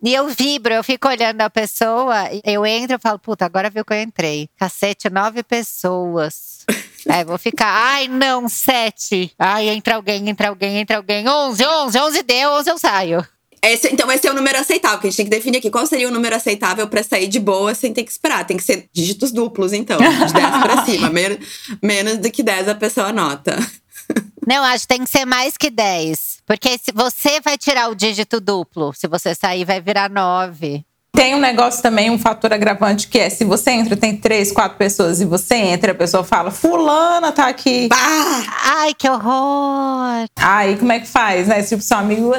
E eu vibro, eu fico olhando a pessoa, eu entro e falo, puta, agora viu que eu entrei. Cacete, nove pessoas. Aí vou ficar, ai, não, sete. Ai, entra alguém, entra alguém, entra alguém. Onze, onze, onze deu, onze eu saio. Esse, então, esse é o número aceitável, que a gente tem que definir aqui. Qual seria o número aceitável para sair de boa sem ter que esperar? Tem que ser dígitos duplos, então. De 10 para cima. Menos, menos do que 10 a pessoa anota. Não, acho que tem que ser mais que 10. Porque se você vai tirar o dígito duplo, se você sair, vai virar 9. Tem um negócio também, um fator agravante, que é se você entra, tem três, quatro pessoas, e você entra, a pessoa fala, fulana tá aqui. Ah! Ai, que horror! Aí como é que faz, né? Tipo, seu amigo,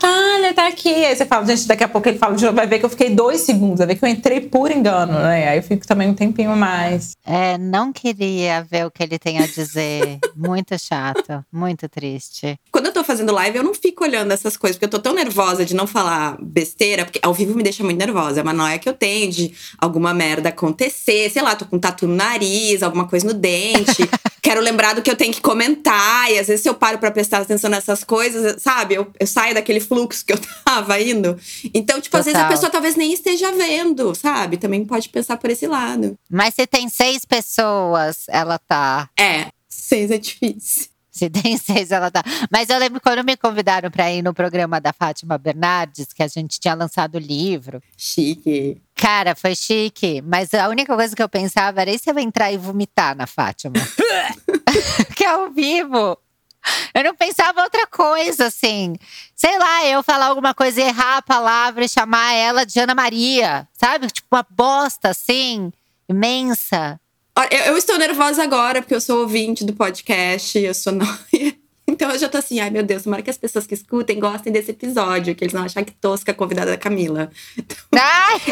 Natália tá aqui. Aí você fala, gente, daqui a pouco ele fala de novo, vai ver que eu fiquei dois segundos, vai ver que eu entrei por engano, né? Aí eu fico também um tempinho mais. É, não queria ver o que ele tem a dizer. muito chato, muito triste. Quando eu tô fazendo live, eu não fico olhando essas coisas, porque eu tô tão nervosa de não falar besteira, porque ao vivo me deixa muito nervosa. É uma noia que eu tenho de alguma merda acontecer, sei lá, tô com um tatu no nariz, alguma coisa no dente. Quero lembrar do que eu tenho que comentar, e às vezes se eu paro para prestar atenção nessas coisas, sabe, eu, eu, saio daquele fluxo que eu tava indo. Então, tipo, Total. às vezes a pessoa talvez nem esteja vendo, sabe? Também pode pensar por esse lado. Mas se tem seis pessoas, ela tá. É, seis é difícil. Seis, ela tá. Mas eu lembro quando me convidaram para ir no programa da Fátima Bernardes, que a gente tinha lançado o livro. Chique. Cara, foi chique. Mas a única coisa que eu pensava era: e se eu entrar e vomitar na Fátima? que é ao vivo. Eu não pensava outra coisa, assim. Sei lá, eu falar alguma coisa, errar a palavra e chamar ela de Ana Maria, sabe? Tipo, uma bosta, assim, imensa. Eu, eu estou nervosa agora, porque eu sou ouvinte do podcast, eu sou noia. Então eu já tô assim, ai meu Deus, tomara que as pessoas que escutem gostem desse episódio, que eles não acham que tosca a convidada da Camila. Então,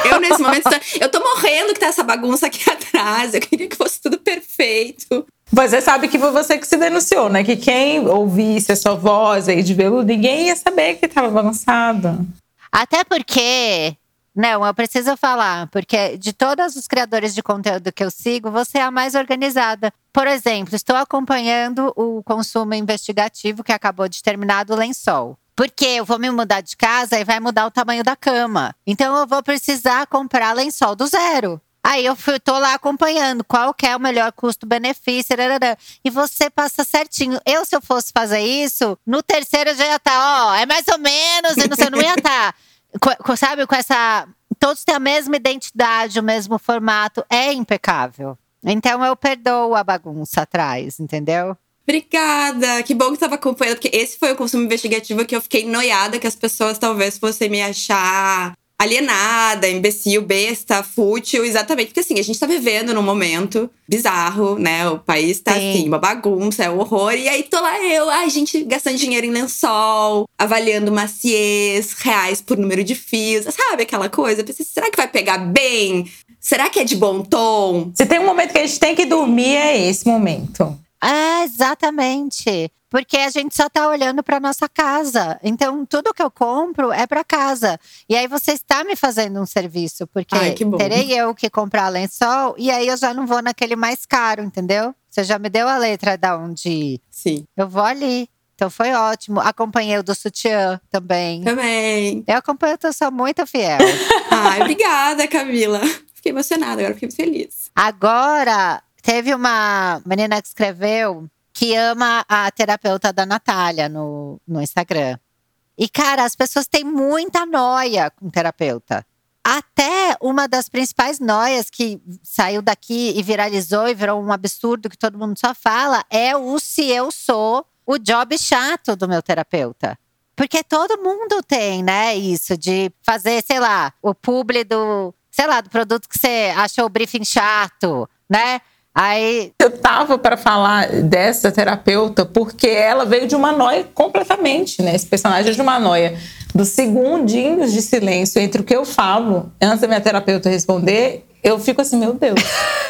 eu, nesse momento, eu tô morrendo que tá essa bagunça aqui atrás. Eu queria que fosse tudo perfeito. Você sabe que foi você que se denunciou, né? Que quem ouvisse a sua voz aí de veludo, ninguém ia saber que tava bagunçado. Até porque não, eu preciso falar, porque de todos os criadores de conteúdo que eu sigo, você é a mais organizada. Por exemplo, estou acompanhando o consumo investigativo que acabou de terminar do lençol. Porque eu vou me mudar de casa e vai mudar o tamanho da cama. Então eu vou precisar comprar lençol do zero. Aí eu fui, tô lá acompanhando qual que é o melhor custo-benefício. E você passa certinho. Eu, se eu fosse fazer isso, no terceiro já ia estar, tá, ó, é mais ou menos, e não, você não ia estar. Tá com, sabe, com essa. Todos têm a mesma identidade, o mesmo formato, é impecável. Então eu perdoo a bagunça atrás, entendeu? Obrigada! Que bom que estava acompanhando, porque esse foi o consumo investigativo que eu fiquei noiada que as pessoas talvez fossem me achar alienada, imbecil, besta, fútil, exatamente. Porque assim, a gente tá vivendo num momento bizarro, né? O país tá Sim. assim, uma bagunça, é um horror. E aí tô lá eu, a gente gastando dinheiro em lençol, avaliando maciez, reais por número de fios, sabe aquela coisa? Pensei, será que vai pegar bem? Será que é de bom tom? Se tem um momento que a gente tem que dormir, é esse momento. É, exatamente. Porque a gente só tá olhando para nossa casa. Então, tudo que eu compro é para casa. E aí você está me fazendo um serviço, porque Ai, terei eu que comprar lençol e aí eu já não vou naquele mais caro, entendeu? Você já me deu a letra da onde ir. Sim. Eu vou ali. Então foi ótimo. Acompanhei o do sutiã também. Também. Eu acompanho, eu sou muito fiel. Ai, obrigada, Camila. Fiquei emocionada, agora fiquei feliz. Agora, teve uma menina que escreveu que ama a terapeuta da Natália no, no Instagram. E, cara, as pessoas têm muita noia com terapeuta. Até uma das principais noias que saiu daqui e viralizou e virou um absurdo que todo mundo só fala é o se eu sou o job chato do meu terapeuta. Porque todo mundo tem, né, isso de fazer, sei lá, o publi do, sei lá, do produto que você achou o briefing chato, né? Aí eu tava para falar dessa terapeuta porque ela veio de uma noia completamente, né? Esse personagem é de uma noia dos segundinhos de silêncio entre o que eu falo antes da minha terapeuta responder, eu fico assim, meu Deus.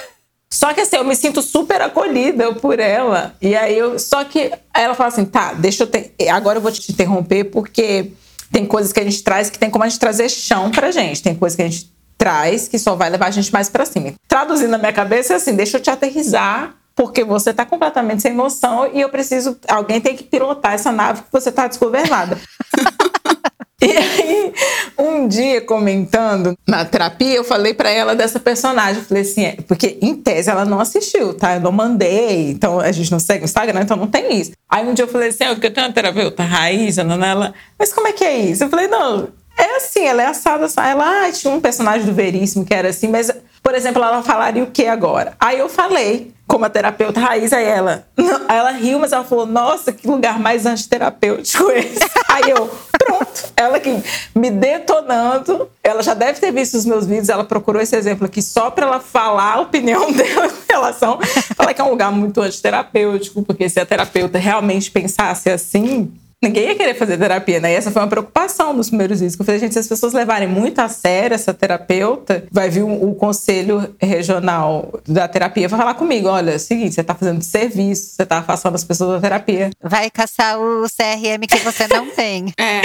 Só que assim, eu me sinto super acolhida por ela. E aí eu. Só que ela fala assim: tá, deixa eu. Ter, agora eu vou te interromper, porque tem coisas que a gente traz que tem como a gente trazer chão pra gente. Tem coisas que a gente traz que só vai levar a gente mais para cima. Traduzindo na minha cabeça é assim, deixa eu te aterrizar porque você está completamente sem noção e eu preciso, alguém tem que pilotar essa nave que você está desgovernada. E aí, um dia comentando na terapia, eu falei para ela dessa personagem. Eu falei assim, é, porque em tese ela não assistiu, tá? Eu não mandei, então a gente não segue o Instagram, então não tem isso. Aí um dia eu falei assim, é, eu tenho uma terapeuta, Raíssa, ela, mas como é que é isso? Eu falei, não, é assim, ela é assada, ela ah, tinha um personagem do Veríssimo que era assim, mas, por exemplo, ela falaria o que agora? Aí eu falei, como a terapeuta raiz, aí ela, ela riu, mas ela falou, nossa, que lugar mais antiterapêutico esse. aí eu, pronto, ela que me detonando, ela já deve ter visto os meus vídeos, ela procurou esse exemplo aqui só para ela falar a opinião dela em relação, falar que é um lugar muito antiterapêutico, porque se a terapeuta realmente pensasse assim, ninguém ia querer fazer terapia, né? E essa foi uma preocupação nos primeiros vídeos. Que eu falei, gente, se as pessoas levarem muito a sério essa terapeuta, vai vir o, o conselho regional da terapia vai falar comigo: olha, é o seguinte, você tá fazendo serviço, você tá afastando as pessoas da terapia. Vai caçar o CRM que você não tem. É.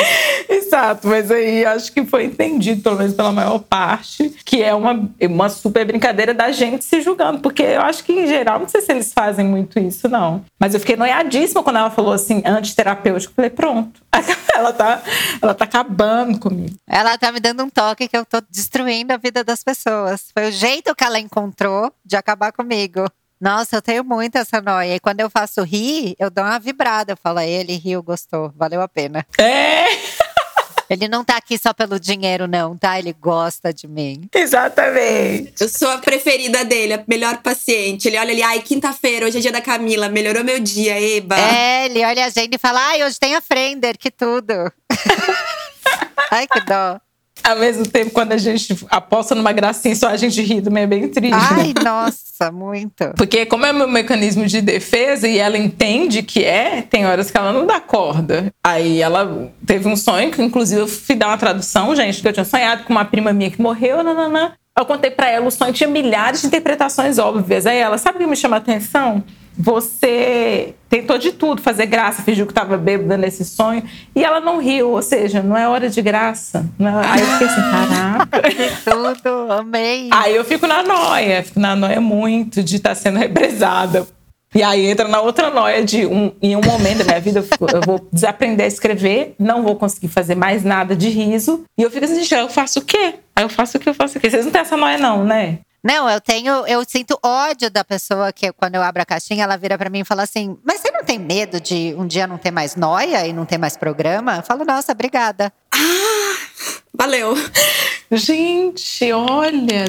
Exato, mas aí acho que foi entendido, pelo menos pela maior parte, que é uma, uma super brincadeira da gente se julgando. Porque eu acho que, em geral, não sei se eles fazem muito isso, não. Mas eu fiquei noiadíssima quando ela falou assim, antiterapêutico. Falei, pronto. Ela tá, ela tá acabando comigo. Ela tá me dando um toque que eu tô destruindo a vida das pessoas. Foi o jeito que ela encontrou de acabar comigo. Nossa, eu tenho muito essa noia. E quando eu faço rir, eu dou uma vibrada. Eu falo, ele riu, gostou, valeu a pena. É! Ele não tá aqui só pelo dinheiro, não, tá? Ele gosta de mim. Exatamente. Eu sou a preferida dele, a melhor paciente. Ele olha ali, ai, quinta-feira, hoje é dia da Camila, melhorou meu dia, eba. É, ele olha a gente e fala, ai, hoje tem a Frender, que tudo. ai, que dó. Ao mesmo tempo, quando a gente aposta numa gracinha, só a gente ri também é bem triste. Ai, nossa, muito. Porque como é meu mecanismo de defesa e ela entende que é, tem horas que ela não dá corda. Aí ela teve um sonho, que inclusive eu fui dar uma tradução, gente, que eu tinha sonhado com uma prima minha que morreu, nananã. Eu contei para ela o sonho, tinha milhares de interpretações óbvias. Aí ela, sabe o que me chama a atenção? Você tentou de tudo, fazer graça, fingiu que estava bêbada nesse sonho, e ela não riu, ou seja, não é hora de graça. É... Aí eu fiquei assim, caraca. tudo, amei. Aí eu fico na noia, fico na noia muito de estar tá sendo represada. E aí entra na outra noia de um, em um momento da minha vida eu, fico, eu, vou desaprender a escrever, não vou conseguir fazer mais nada de riso. E eu fico assim, eu faço o quê? Aí eu faço o quê? Eu faço o quê? Vocês não têm essa noia, não, né? Não, eu tenho, eu sinto ódio da pessoa que quando eu abro a caixinha, ela vira para mim e fala assim: "Mas você não tem medo de um dia não ter mais noia e não ter mais programa?" Eu falo: "Nossa, obrigada." Ah, valeu. Gente, olha.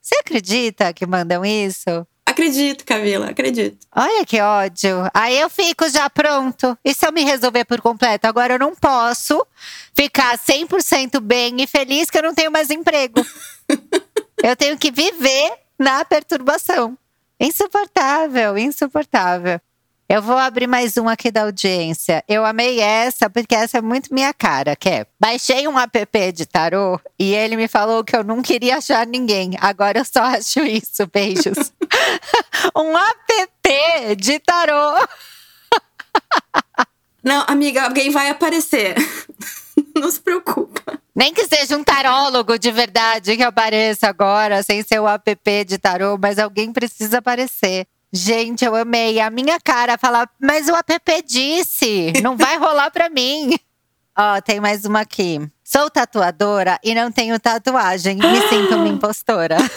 Você acredita que mandam isso? Acredito, Camila, acredito. Olha que ódio. Aí eu fico já pronto. E se eu me resolver por completo? Agora eu não posso ficar 100% bem e feliz que eu não tenho mais emprego. Eu tenho que viver na perturbação. Insuportável, insuportável. Eu vou abrir mais um aqui da audiência. Eu amei essa, porque essa é muito minha cara, que é, baixei um app de tarô e ele me falou que eu não queria achar ninguém. Agora eu só acho isso. Beijos. um app de tarô. Não, amiga, alguém vai aparecer. não se preocupa. Nem que seja um tarólogo de verdade que apareça agora, sem ser o app de tarô, mas alguém precisa aparecer. Gente, eu amei. A minha cara falar, mas o app disse, não vai rolar pra mim. Ó, tem mais uma aqui. Sou tatuadora e não tenho tatuagem. Me sinto uma impostora.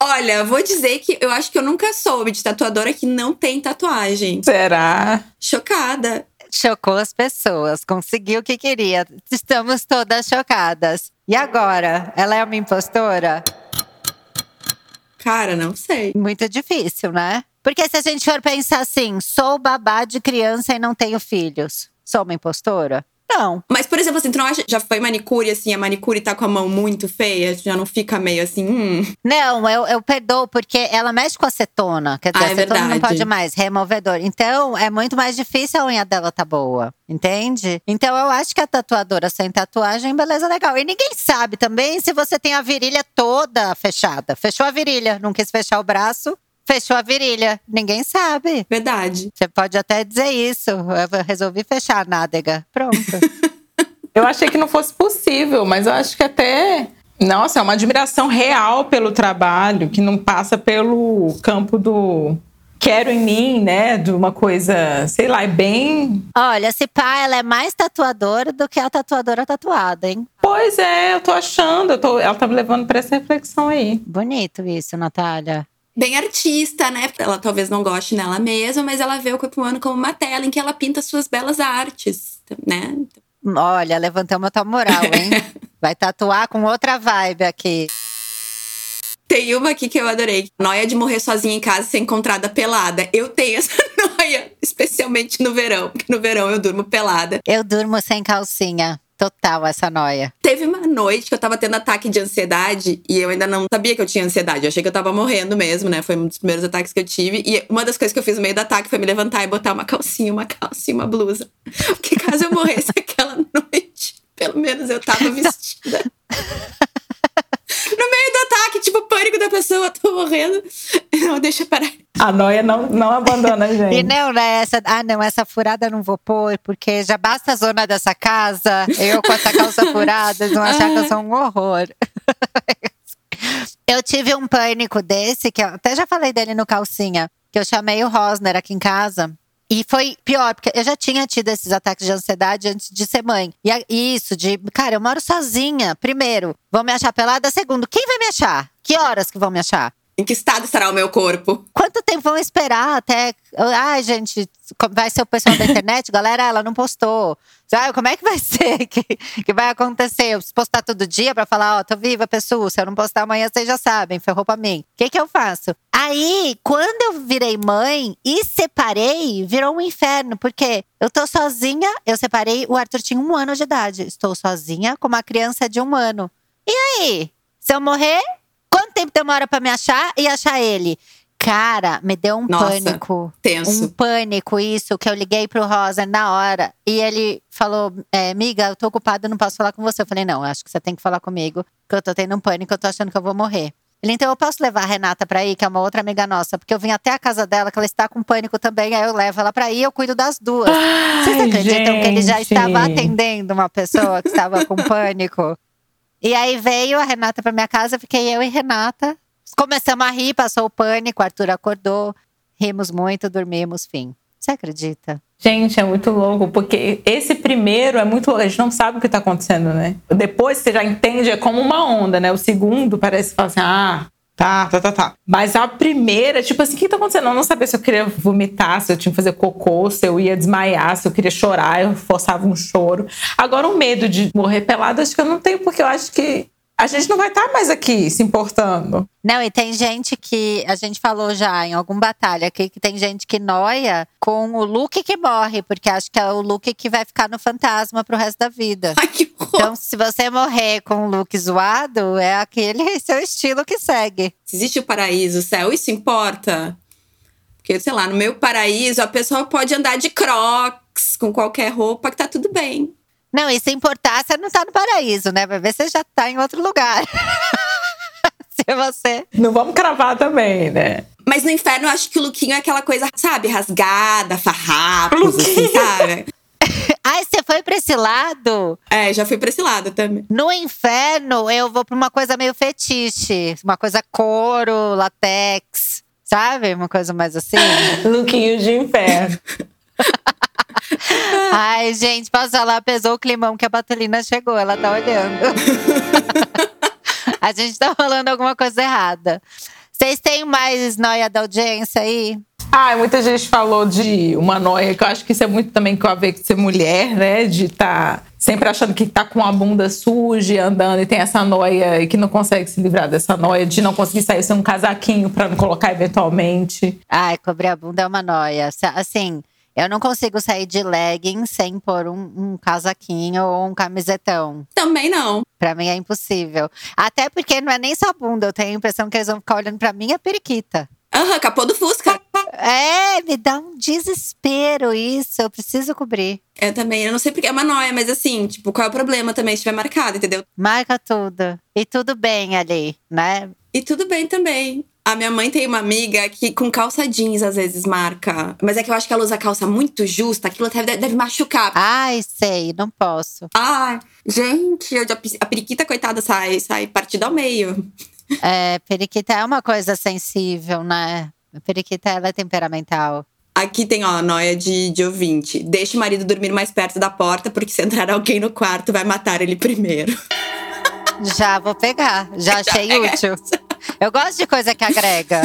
Olha, vou dizer que eu acho que eu nunca soube de tatuadora que não tem tatuagem. Será? Chocada chocou as pessoas, conseguiu o que queria. Estamos todas chocadas. E agora? Ela é uma impostora? Cara, não sei. Muito difícil, né? Porque se a gente for pensar assim, sou babá de criança e não tenho filhos, sou uma impostora? Não. Mas, por exemplo, assim, tu não acha, já foi manicure, assim, a manicure tá com a mão muito feia, já não fica meio assim, hum. Não, eu, eu perdoo, porque ela mexe com acetona. Quer dizer, ah, é acetona verdade. não pode mais, removedor. Então, é muito mais difícil a unha dela tá boa. Entende? Então eu acho que a tatuadora sem tatuagem, beleza, legal. E ninguém sabe também se você tem a virilha toda fechada. Fechou a virilha, não quis fechar o braço, fechou a virilha. Ninguém sabe. Verdade. Você pode até dizer isso. Eu resolvi fechar a nádega. Pronto. eu achei que não fosse possível, mas eu acho que até. Nossa, é uma admiração real pelo trabalho, que não passa pelo campo do quero em mim, né? De uma coisa, sei lá, é bem. Olha, se pá, ela é mais tatuadora do que a tatuadora tatuada, hein? Pois é, eu tô achando, eu tô, ela tá me levando pra essa reflexão aí. Bonito isso, Natália bem artista, né? Ela talvez não goste nela mesma, mas ela vê o corpo humano como uma tela em que ela pinta suas belas artes, né? Olha, levantamos a tua moral, hein? Vai tatuar com outra vibe aqui. Tem uma aqui que eu adorei. Noia de morrer sozinha em casa e ser encontrada pelada. Eu tenho essa noia, especialmente no verão, porque no verão eu durmo pelada. Eu durmo sem calcinha. Total essa noia. Teve uma noite que eu tava tendo ataque de ansiedade e eu ainda não sabia que eu tinha ansiedade. Eu achei que eu tava morrendo mesmo, né? Foi um dos primeiros ataques que eu tive. E uma das coisas que eu fiz no meio do ataque foi me levantar e botar uma calcinha, uma calça e uma blusa. Porque caso eu morresse aquela noite, pelo menos eu tava vestida. no meio do ataque, tipo, pânico da pessoa, tô morrendo. Não, deixa parar. A noia não, não abandona a gente. E não, né? Essa, ah, não, essa furada eu não vou pôr, porque já basta a zona dessa casa. Eu com essa calça furada, vão achar que eu sou um horror. eu tive um pânico desse, que eu até já falei dele no calcinha, que eu chamei o Rosner aqui em casa. E foi pior, porque eu já tinha tido esses ataques de ansiedade antes de ser mãe. E isso, de, cara, eu moro sozinha. Primeiro, vão me achar pelada. Segundo, quem vai me achar? Que horas que vão me achar? Em que estado estará o meu corpo? Quanto tempo vão esperar até. Ai, gente, vai ser o pessoal da internet? Galera, ela não postou. Sabe, como é que vai ser? Que, que vai acontecer? Eu preciso postar todo dia pra falar: Ó, oh, tô viva, pessoa. Se eu não postar amanhã, vocês já sabem, ferrou pra mim. O que, que eu faço? Aí, quando eu virei mãe e separei, virou um inferno, porque eu tô sozinha. Eu separei, o Arthur tinha um ano de idade. Estou sozinha com uma criança de um ano. E aí? Se eu morrer, Quanto tempo demora para me achar e achar ele? Cara, me deu um Nossa, pânico. Tenso. Um pânico, isso, que eu liguei pro Rosa na hora. E ele falou: é, Amiga, eu tô ocupado, não posso falar com você. Eu falei: Não, acho que você tem que falar comigo, que eu tô tendo um pânico, eu tô achando que eu vou morrer. Ele, então eu posso levar a Renata pra ir, que é uma outra amiga nossa, porque eu vim até a casa dela, que ela está com pânico também, aí eu levo ela pra ir eu cuido das duas. Ai, Vocês acreditam gente. que ele já estava atendendo uma pessoa que estava com pânico? E aí veio a Renata pra minha casa, fiquei eu e Renata. Começamos a rir, passou o pânico, o Arthur acordou, rimos muito, dormimos, fim. Você acredita? Gente, é muito louco, porque esse primeiro é muito louco, a gente não sabe o que tá acontecendo, né? Depois você já entende, é como uma onda, né? O segundo parece falar assim, ah, tá, tá, tá, tá. Mas a primeira, tipo assim, o que tá acontecendo? Eu não sabia se eu queria vomitar, se eu tinha que fazer cocô, se eu ia desmaiar, se eu queria chorar, eu forçava um choro. Agora, o medo de morrer pelado, acho que eu não tenho, porque eu acho que a gente não vai estar mais aqui se importando. Não, e tem gente que a gente falou já em alguma batalha aqui que tem gente que noia com o look que morre, porque acha que é o look que vai ficar no fantasma pro resto da vida. Ai, que horror. Então, se você morrer com um look zoado, é aquele seu estilo que segue. Se existe o paraíso, o céu, isso importa? Porque, sei lá, no meu paraíso, a pessoa pode andar de crocs, com qualquer roupa, que tá tudo bem. Não, e se importar, você não tá no paraíso, né? Vai ver se você já tá em outro lugar. se você. Não vamos cravar também, né? Mas no inferno, eu acho que o lookinho é aquela coisa, sabe, rasgada, farrapos, assim, sabe? Ai, você foi pra esse lado? É, já fui pra esse lado também. No inferno, eu vou pra uma coisa meio fetiche. Uma coisa couro, latex. Sabe? Uma coisa mais assim. Lookinho de inferno. Ai, gente, posso falar? Pesou o climão que a Batulina chegou. Ela tá olhando. a gente tá falando alguma coisa errada. Vocês têm mais noia da audiência aí? Ah, muita gente falou de uma noia, que eu acho que isso é muito também com a ver com ser mulher, né? De estar tá sempre achando que tá com a bunda suja, andando e tem essa noia e que não consegue se livrar dessa noia de não conseguir sair sem um casaquinho para não colocar eventualmente. Ai, cobrir a bunda é uma noia. Assim, eu não consigo sair de legging sem pôr um, um casaquinho ou um camisetão. Também não. Pra mim é impossível. Até porque não é nem só bunda, eu tenho a impressão que eles vão ficar olhando pra mim a periquita. Aham, capô do Fusca. É, me dá um desespero isso. Eu preciso cobrir. Eu também, eu não sei porque é uma noia, mas assim, tipo, qual é o problema também se estiver marcado, entendeu? Marca tudo. E tudo bem ali, né? E tudo bem também. A minha mãe tem uma amiga que com calça jeans às vezes marca. Mas é que eu acho que ela usa calça muito justa, aquilo deve, deve machucar. Ai, sei, não posso. Ai, gente, já- a periquita, coitada, sai, sai partida ao meio. É, periquita é uma coisa sensível, né? A periquita ela é temperamental. Aqui tem, ó, noia de, de ouvinte. Deixe o marido dormir mais perto da porta, porque se entrar alguém no quarto, vai matar ele primeiro. Já vou pegar, já achei pega útil. Eu gosto de coisa que agrega.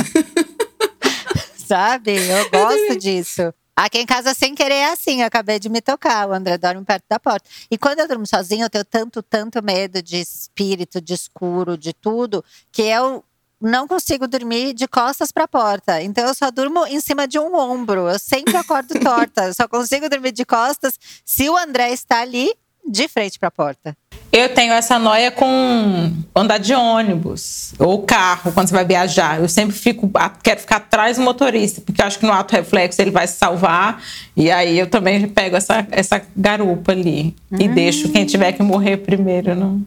Sabe? Eu gosto disso. Aqui em casa, sem querer, é assim. Eu acabei de me tocar. O André dorme perto da porta. E quando eu durmo sozinha, eu tenho tanto, tanto medo de espírito, de escuro, de tudo, que eu não consigo dormir de costas pra porta. Então eu só durmo em cima de um ombro. Eu sempre acordo torta. Eu só consigo dormir de costas se o André está ali de frente pra porta. Eu tenho essa noia com andar de ônibus ou carro quando você vai viajar. Eu sempre fico, quero ficar atrás do motorista, porque eu acho que no ato reflexo ele vai se salvar. E aí eu também pego essa, essa garupa ali e hum. deixo quem tiver que morrer primeiro, não.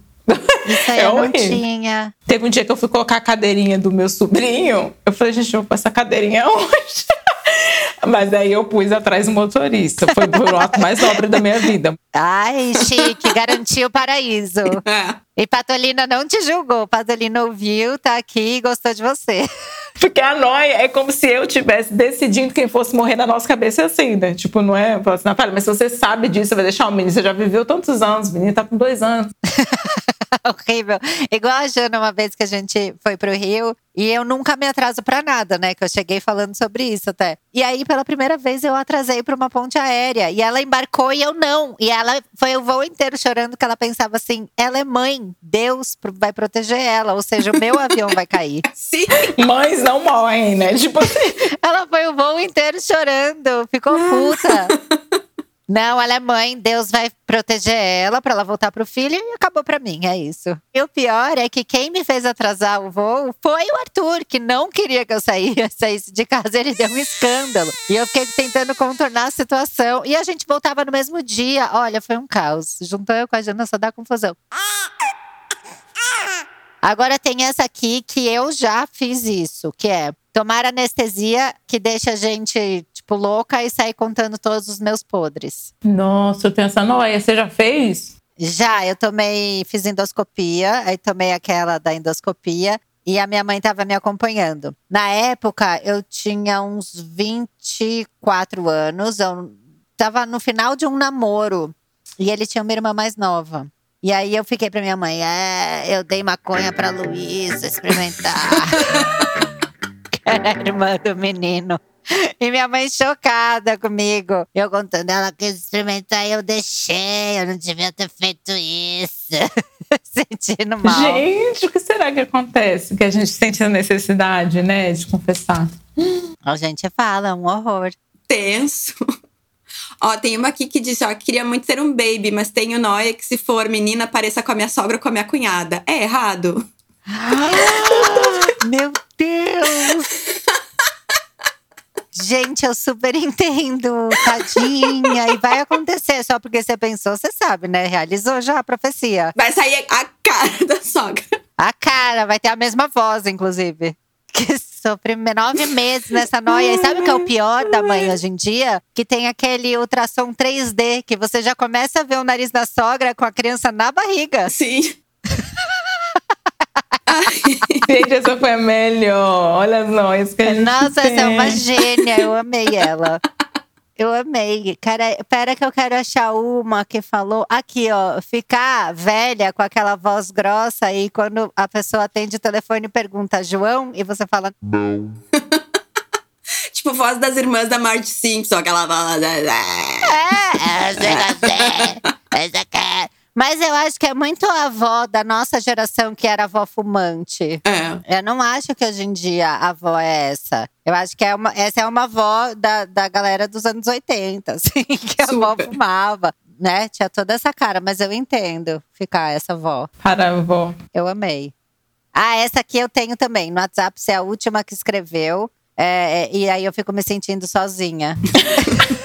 Isso aí é eu horrível. não tinha. Teve um dia que eu fui colocar a cadeirinha do meu sobrinho. Eu falei, gente, eu vou pôr essa cadeirinha hoje. Mas aí eu pus atrás do motorista. Foi o ato mais nobre da minha vida. Ai, chique, garantiu o paraíso. É. E Patolina não te julgou. Patolina ouviu, tá aqui e gostou de você. Porque a noia é como se eu tivesse decidindo quem fosse morrer na nossa cabeça assim, né? Tipo, não é? Assim, mas se você sabe disso, você vai deixar o menino. Você já viveu tantos anos, o menino tá com dois anos. Horrível. Igual a Jana, uma vez que a gente foi pro Rio, e eu nunca me atraso para nada, né? Que eu cheguei falando sobre isso até. E aí, pela primeira vez, eu atrasei para uma ponte aérea. E ela embarcou e eu não. E ela foi o voo inteiro chorando, que ela pensava assim: ela é mãe, Deus vai proteger ela. Ou seja, o meu avião vai cair. Sim. Mães não morrem, né? Tipo assim. Ela foi o voo inteiro chorando, ficou puta. Não, ela é mãe, Deus vai proteger ela para ela voltar pro filho e acabou para mim, é isso. E o pior é que quem me fez atrasar o voo foi o Arthur, que não queria que eu saísse, de casa, ele deu um escândalo. E eu fiquei tentando contornar a situação. E a gente voltava no mesmo dia. Olha, foi um caos. Juntou eu com a Jana, só dá confusão. Agora tem essa aqui que eu já fiz isso, que é tomar anestesia que deixa a gente tipo, louca e sair contando todos os meus podres. Nossa, eu tenho essa noia. Você já fez? Já, eu tomei, fiz endoscopia, aí tomei aquela da endoscopia e a minha mãe estava me acompanhando. Na época, eu tinha uns 24 anos, eu estava no final de um namoro e ele tinha uma irmã mais nova. E aí eu fiquei pra minha mãe, é, eu dei maconha pra Luísa experimentar. era a irmã do menino. E minha mãe chocada comigo. Eu contando, ela quis experimentar e eu deixei. Eu não devia ter feito isso. Sentindo mal. Gente, o que será que acontece? Que a gente sente a necessidade, né, de confessar. A gente fala, é um horror. Tenso. Ó, tem uma aqui que diz, ó, queria muito ter um baby, mas tenho noia que se for menina, pareça com a minha sogra ou com a minha cunhada. É errado? Ah, meu Deus! Gente, eu super entendo, tadinha. e vai acontecer, só porque você pensou, você sabe, né? Realizou já a profecia. Vai sair a cara da sogra. A cara, vai ter a mesma voz, inclusive. Que sofre nove meses nessa noia. E sabe o que é o pior da mãe hoje em dia? Que tem aquele ultrassom 3D, que você já começa a ver o nariz da sogra com a criança na barriga. Sim. Gente, essa foi a melhor. Olha nós que a gente Nossa, tem. essa é uma gênia. Eu amei ela. Eu amei. Cara, pera que eu quero achar uma que falou. Aqui, ó. Ficar velha com aquela voz grossa e quando a pessoa atende o telefone e pergunta João, e você fala. Não. tipo, voz das irmãs da Marge Simpson, aquela voz. É, é, é, mas eu acho que é muito a avó da nossa geração que era avó fumante. É. Eu não acho que hoje em dia a avó é essa. Eu acho que é uma, essa é uma avó da, da galera dos anos 80, assim, que a Super. avó fumava. Né? Tinha toda essa cara, mas eu entendo ficar essa avó. Para a avó. Eu amei. Ah, essa aqui eu tenho também. No WhatsApp, você é a última que escreveu. É, é, e aí eu fico me sentindo sozinha.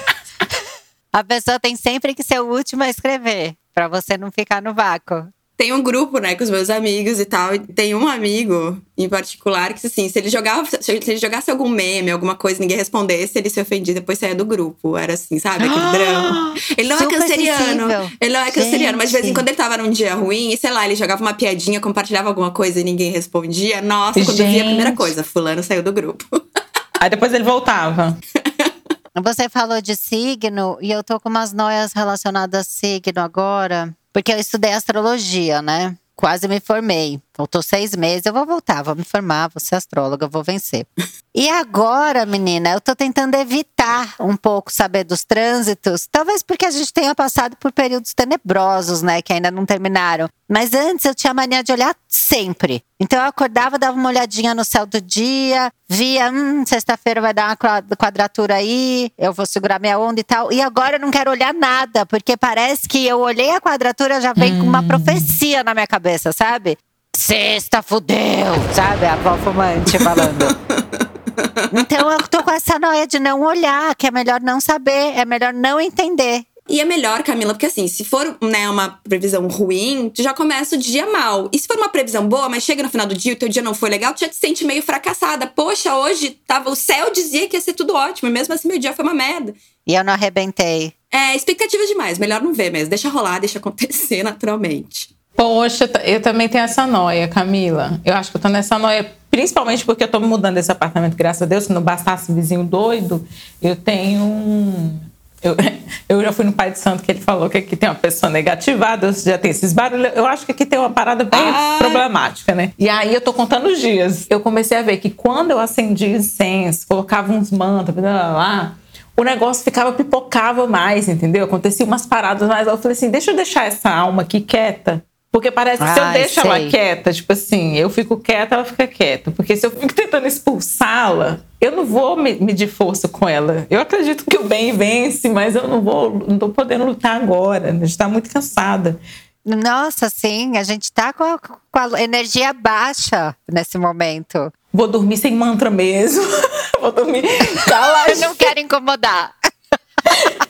a pessoa tem sempre que ser o último a escrever para você não ficar no vácuo. Tem um grupo, né, com os meus amigos e tal. E tem um amigo em particular que, assim, se ele jogava, se ele jogasse algum meme, alguma coisa, ninguém respondesse, ele se ofendia depois saía do grupo. Era assim, sabe? Aquele ah, drama. Ele não é canceriano. Sensível. Ele não é canceriano, mas de vez em quando ele tava num dia ruim, e sei lá, ele jogava uma piadinha, compartilhava alguma coisa e ninguém respondia. Nossa, quando Gente. eu via a primeira coisa, fulano saiu do grupo. Aí depois ele voltava. Você falou de signo e eu tô com umas noias relacionadas a signo agora, porque eu estudei astrologia, né? Quase me formei. Faltou seis meses, eu vou voltar, vou me formar, vou ser astróloga, vou vencer. E agora, menina, eu tô tentando evitar um pouco saber dos trânsitos. Talvez porque a gente tenha passado por períodos tenebrosos, né? Que ainda não terminaram. Mas antes eu tinha mania de olhar sempre. Então eu acordava, dava uma olhadinha no céu do dia, via, hum, sexta-feira vai dar uma quadratura aí, eu vou segurar minha onda e tal. E agora eu não quero olhar nada, porque parece que eu olhei a quadratura já vem hum. com uma hum. profecia na minha cabeça, sabe? Sexta fudeu, sabe? A avó fumante falando. Então eu tô com essa noia de não olhar, que é melhor não saber, é melhor não entender. E é melhor, Camila, porque assim, se for né, uma previsão ruim, tu já começa o dia mal. E se for uma previsão boa, mas chega no final do dia e o teu dia não foi legal, tu já te sente meio fracassada. Poxa, hoje tava o céu dizia que ia ser tudo ótimo, e mesmo assim meu dia foi uma merda. E eu não arrebentei. É, expectativa demais, melhor não ver mesmo. Deixa rolar, deixa acontecer naturalmente. Poxa, eu também tenho essa noia, Camila. Eu acho que eu tô nessa noia, principalmente porque eu tô me mudando desse apartamento, graças a Deus. Se não bastasse vizinho doido, eu tenho um. Eu, eu já fui no Pai de Santo que ele falou que aqui tem uma pessoa negativada, já tem esses barulhos. Eu acho que aqui tem uma parada bem ah. problemática, né? E aí eu tô contando os dias. Eu comecei a ver que quando eu acendia incenso, colocava uns mantos, blá, blá, blá o negócio ficava pipocava mais, entendeu? Acontecia umas paradas mais. Eu falei assim: deixa eu deixar essa alma aqui quieta. Porque parece que se eu deixo sei. ela quieta, tipo assim, eu fico quieta, ela fica quieta. Porque se eu fico tentando expulsá-la, eu não vou medir força com ela. Eu acredito que o bem vence, mas eu não vou, não tô podendo lutar agora. A gente tá muito cansada. Nossa, sim, a gente tá com a, com a energia baixa nesse momento. Vou dormir sem mantra mesmo. vou dormir caladinha. eu não quero incomodar.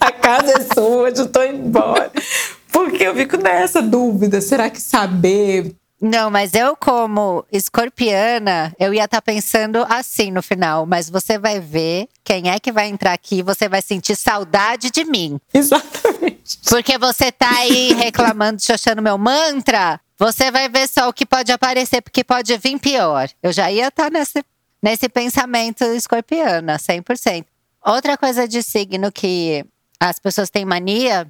a casa é sua, eu tô embora. Porque eu fico nessa dúvida. Será que saber não, mas eu, como escorpiana, eu ia estar tá pensando assim no final. Mas você vai ver quem é que vai entrar aqui, você vai sentir saudade de mim. Exatamente. Porque você tá aí reclamando, xoxando meu mantra. Você vai ver só o que pode aparecer, porque pode vir pior. Eu já ia estar tá nesse, nesse pensamento escorpiana, 100%. Outra coisa de signo que as pessoas têm mania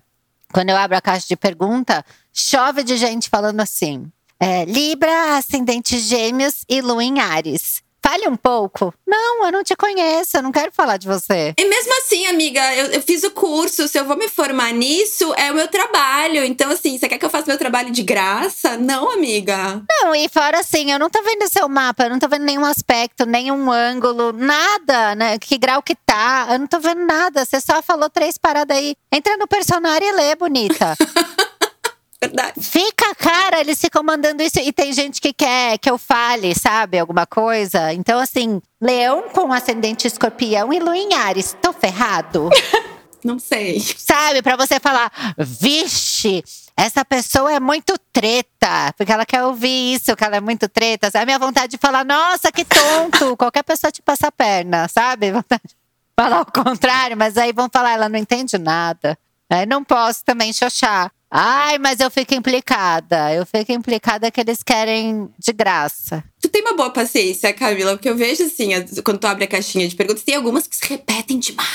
quando eu abro a caixa de pergunta, chove de gente falando assim: é, Libra, ascendente Gêmeos e Lua em Ares. Um pouco. Não, eu não te conheço, eu não quero falar de você. E mesmo assim, amiga, eu, eu, fiz o curso. Se eu vou me formar nisso, é o meu trabalho. Então, assim, você quer que eu faça meu trabalho de graça? Não, amiga. Não, e fora assim, eu não tô vendo seu mapa, eu não tô vendo nenhum aspecto, nenhum ângulo, nada, né? Que grau que tá. Eu não tô vendo nada. Você só falou três paradas aí. Entra no personagem e lê, bonita. Verdade. Fica, cara, eles ficam mandando isso. E tem gente que quer que eu fale, sabe? Alguma coisa. Então, assim, leão com ascendente escorpião e lua em Ares. Tô ferrado? Não sei. Sabe? Pra você falar, vixe, essa pessoa é muito treta. Porque ela quer ouvir isso, que ela é muito treta. A minha vontade de falar, nossa, que tonto. Qualquer pessoa te passa a perna, sabe? Vontade de falar o contrário, mas aí vão falar, ela não entende nada. Aí não posso também xoxar. Ai, mas eu fico implicada. Eu fico implicada que eles querem de graça. Tu tem uma boa paciência, Camila, porque eu vejo assim, quando tu abre a caixinha de perguntas, tem algumas que se repetem demais.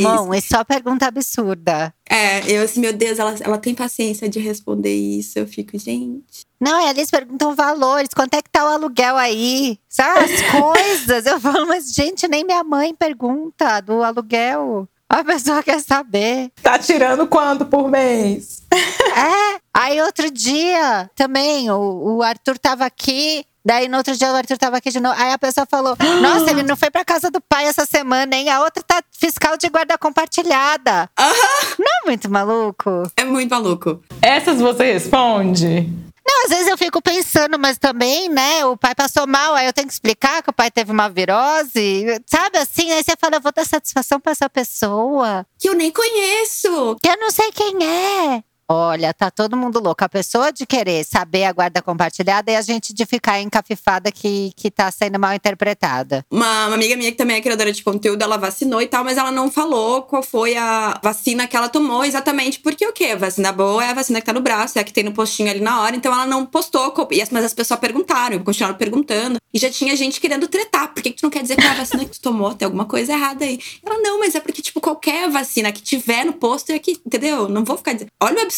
Não, é só pergunta absurda. É, eu assim, meu Deus, ela, ela tem paciência de responder isso. Eu fico, gente. Não, eles perguntam valores, quanto é que tá o aluguel aí? Sabe, as coisas. Eu falo, mas gente, nem minha mãe pergunta do aluguel. A pessoa quer saber. Tá tirando quanto por mês? É. Aí outro dia também, o, o Arthur tava aqui. Daí no outro dia o Arthur tava aqui de novo. Aí a pessoa falou: Nossa, ele não foi pra casa do pai essa semana, hein? A outra tá fiscal de guarda compartilhada. Aham. Não é muito maluco? É muito maluco. Essas você responde? Não, às vezes eu fico pensando, mas também, né, o pai passou mal, aí eu tenho que explicar que o pai teve uma virose, sabe assim? Aí você fala, eu vou dar satisfação pra essa pessoa. Que eu nem conheço. Que eu não sei quem é. Olha, tá todo mundo louco. A pessoa de querer saber a guarda compartilhada e a gente de ficar encafifada que, que tá sendo mal interpretada. Uma, uma, amiga minha que também é criadora de conteúdo, ela vacinou e tal, mas ela não falou qual foi a vacina que ela tomou exatamente. Porque o quê? A vacina boa é a vacina que tá no braço, é a que tem no postinho ali na hora. Então ela não postou, mas as pessoas perguntaram, continuaram perguntando. E já tinha gente querendo tretar. Por que, que tu não quer dizer que a vacina que tu tomou tem alguma coisa errada aí? Ela, não, mas é porque, tipo, qualquer vacina que tiver no posto é que, entendeu? Não vou ficar dizendo. Olha o absurdo,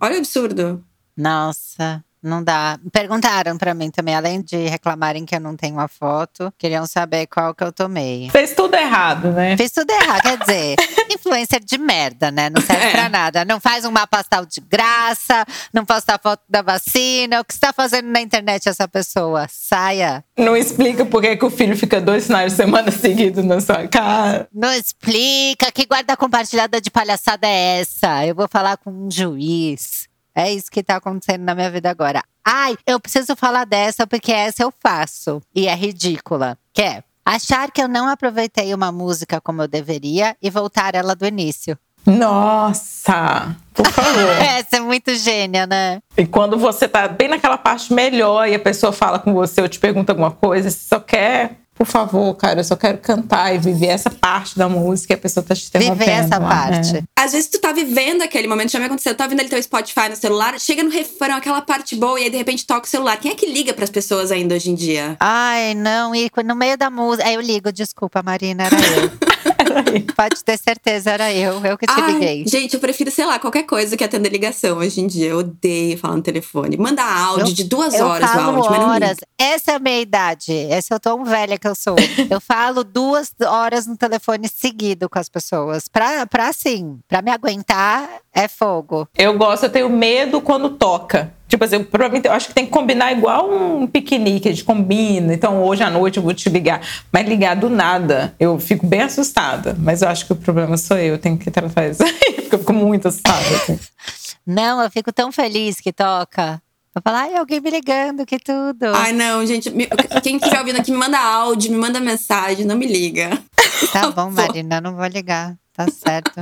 olha o absurdo. Nossa. Não dá. Perguntaram pra mim também, além de reclamarem que eu não tenho uma foto, queriam saber qual que eu tomei. Fez tudo errado, né? Fiz tudo errado, quer dizer, influencer de merda, né? Não serve É. pra nada. Não faz um mapa astral de graça, não posta foto da vacina. O que está fazendo na internet essa pessoa? Saia. Não explica por que que o filho fica dois finais de semana seguidos na sua cara. Não explica que guarda compartilhada de palhaçada é essa. Eu vou falar com um juiz. É isso que tá acontecendo na minha vida agora. Ai, eu preciso falar dessa porque essa eu faço. E é ridícula. Que é achar que eu não aproveitei uma música como eu deveria e voltar ela do início. Nossa, por favor. Essa é muito gênia, né? E quando você tá bem naquela parte melhor e a pessoa fala com você ou te pergunta alguma coisa, você só quer, por favor, cara, eu só quero cantar e viver essa parte da música e a pessoa tá te interrompendo. Viver essa lá, parte. né? Às vezes tu tá vivendo aquele momento, já me aconteceu, eu tô vendo ali teu Spotify no celular, chega no refrão, aquela parte boa, e aí de repente toca o celular. Quem é que liga pras pessoas ainda hoje em dia? Ai, não, e no meio da música. Aí eu ligo, desculpa, Marina, era eu. Pode ter certeza, era eu. Eu que te Ai, liguei. gente, eu prefiro, sei lá, qualquer coisa que atender ligação hoje em dia. Eu odeio falar no telefone. Manda áudio Eu- de duas Eu horas o falo áudio, mas não horas. Essa é a minha idade. Essa eu tão velha que eu sou. eu falo duas horas no telefone seguido com as pessoas. Pra, pra assim, pra me aguentar, é fogo. Eu gosto, eu tenho medo quando toca. Tipo assim, provavelmente eu acho que tem que combinar igual um piquenique, a gente combina. Então hoje à noite eu vou te ligar. Mas ligar do nada, eu fico bem assustada. Mas eu acho que o problema sou eu, eu tenho que tratar isso aí. Porque eu fico muito assustada. assim. Não, eu fico tão feliz que toca. Eu falo, ai, alguém me ligando, que tudo. Ai, não, gente. me- Quem estiver ouvindo aqui, me manda áudio, me manda mensagem, não me liga. tá bom, Marina, não vou ligar. Tá certo.